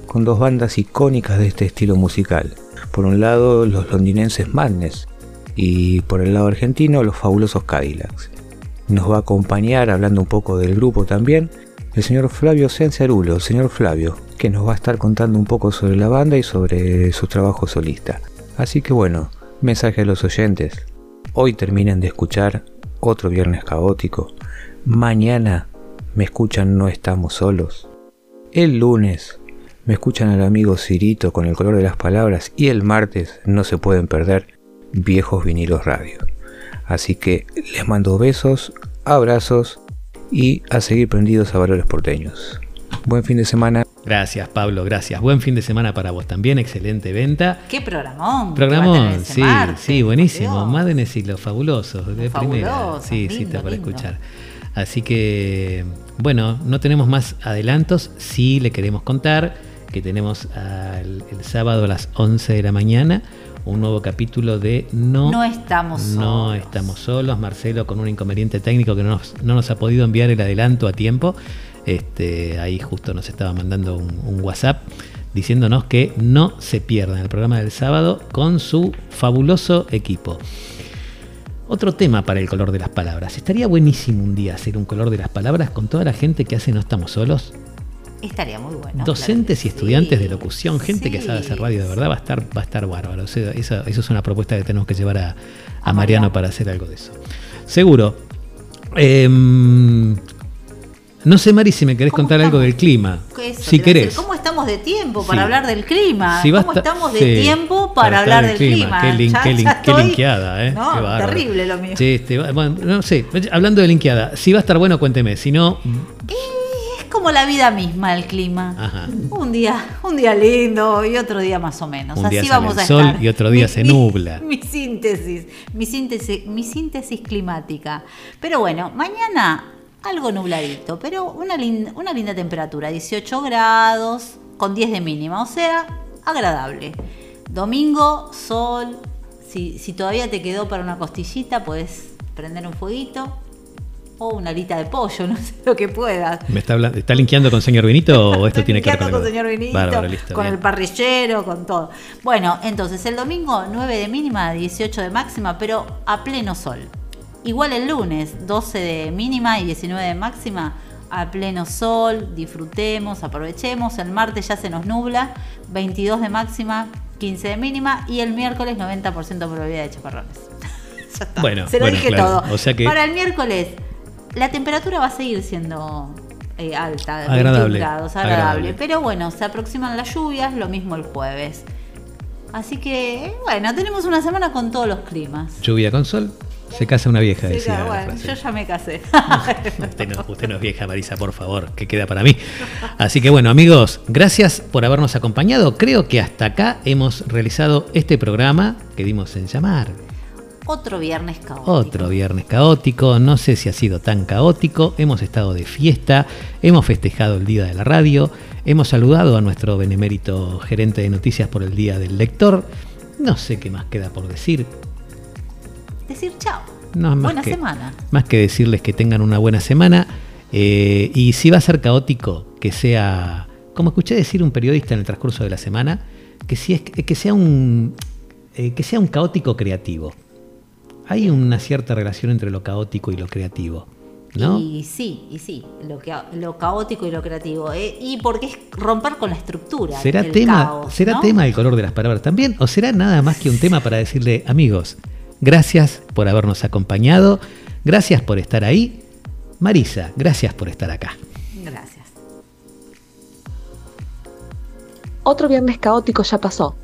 con dos bandas icónicas de este estilo musical. Por un lado, los londinenses Madness y por el lado argentino, los fabulosos Cadillacs. Nos va a acompañar, hablando un poco del grupo también, el señor Flavio Cenciarulo, el señor Flavio, que nos va a estar contando un poco sobre la banda y sobre su trabajo solista. Así que bueno, mensaje a los oyentes. Hoy terminen de escuchar otro viernes caótico. Mañana me escuchan No estamos solos. El lunes me escuchan al amigo Cirito con el color de las palabras y el martes no se pueden perder Viejos Vinilos Radio. Así que les mando besos, abrazos y a seguir prendidos a valores porteños. Buen fin de semana. Gracias, Pablo, gracias. Buen fin de semana para vos también, excelente venta. ¿Qué programón? Programón, sí, martes, sí, buenísimo. Madness y los fabulosos, de Los primera. fabulosos, Sí, sí, lindo, está para lindo. escuchar. Así que, bueno, no tenemos más adelantos. Sí le queremos contar que tenemos al- el sábado a las 11 de la mañana un nuevo capítulo de No, No estamos no solos. estamos solos. Marcelo con un inconveniente técnico que no nos, no nos ha podido enviar el adelanto a tiempo. Este, ahí justo nos estaba mandando un, un WhatsApp diciéndonos que no se pierdan el programa del sábado con su fabuloso equipo. Otro tema para el color de las palabras. Estaría buenísimo un día hacer un color de las palabras con toda la gente que hace No Estamos Solos. Estaría muy bueno. Docentes claro y estudiantes sí. de locución, gente que sabe hacer radio de verdad, va a estar, va a estar bárbaro. O sea, esa- eso es una propuesta que tenemos que llevar a, a A Mariano para hacer algo de eso. Seguro. Em, no sé, Mari, si me querés ¿Cómo contar algo del clima. Eso Si decir, querés. ¿Cómo estamos de tiempo para Sí. hablar del clima? Si ¿Cómo estamos de sí, tiempo para, hablar del clima? Qué, Ya- qué lin- ya qué estoy- linkeada, ¿eh? No, Qué terrible lo mío. Sí, este, bueno, no sé. Hablando de linkeada, si va a estar bueno, cuénteme. Si no, como la vida misma el clima. Ajá. Un día, un día lindo y otro día más o menos. Un Así día sale vamos el a sol estar. y otro día se nubla. Mi, síntesis, mi síntesis, mi síntesis climática. Pero bueno, mañana algo nubladito, pero una, lin- una linda temperatura, 18 grados con 10 de mínima, o sea, agradable. Domingo, sol. Si, si todavía te quedó para una costillita, puedes prender un fueguito o una alita de pollo, no sé lo que puedas. ¿me está, está linkeando con señor Vinito o esto tiene que ver con con señor Benito, Bárbaro, listo, con bien. el parrillero, con todo. Bueno, entonces el domingo 9 de mínima, 18 de máxima, pero a pleno sol. Igual el lunes 12 de mínima y 19 de máxima, a pleno sol, disfrutemos, aprovechemos. El martes ya se nos nubla, 22 de máxima, 15 de mínima y el miércoles 90% de probabilidad de chaparrones. ya está. Bueno, se lo bueno, dije claro. todo. O sea que- Para el miércoles la temperatura va a seguir siendo eh, alta, 21 Agradable, grados, agradable. agradable. Pero bueno, se aproximan las lluvias, lo mismo el jueves. Así que, bueno, tenemos una semana con todos los climas. Lluvia con sol, Se casa una vieja, Sí, decía. la bueno, frase. yo ya me casé. Usted no, usted no es vieja, Marisa, por favor, que queda para mí. Así que bueno, amigos, gracias por habernos acompañado. Creo que hasta acá hemos realizado este programa que dimos en llamar. Otro viernes caótico. Otro viernes caótico, no sé si ha sido tan caótico, hemos estado de fiesta, hemos festejado el Día de la Radio, hemos saludado a nuestro benemérito gerente de noticias por el Día del Lector, no sé qué más queda por decir, Decir chao. No, más Buena que- semana. más que decirles que tengan una buena semana eh, y si va a ser caótico, que sea, como escuché decir un periodista en el transcurso de la semana, que, si es, que sea un, eh, que sea un caótico creativo. Hay una cierta relación entre lo caótico y lo creativo, ¿no? Y sí, y sí, lo, que, lo caótico y lo creativo. eh, y porque es romper con la estructura. ¿Será, el tema, caos, ¿será ¿no? tema el color de las palabras también? ¿O será nada más que un tema para decirle, amigos, gracias por habernos acompañado, gracias por estar ahí? Marisa, gracias por estar acá. Gracias. Otro viernes caótico ya pasó,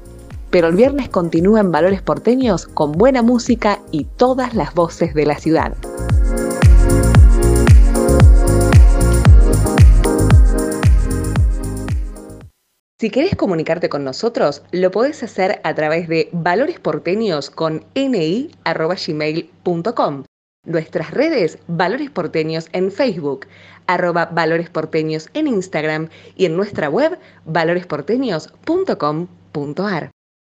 pero el viernes continúa en Valores Porteños con buena música y todas las voces de la ciudad. Si querés comunicarte con nosotros, lo podés hacer a través de valoresporteños con ni@gmail.com. Nuestras redes Valores Porteños en Facebook, arroba Valores Porteños en Instagram y en nuestra web valoresporteños.com.ar.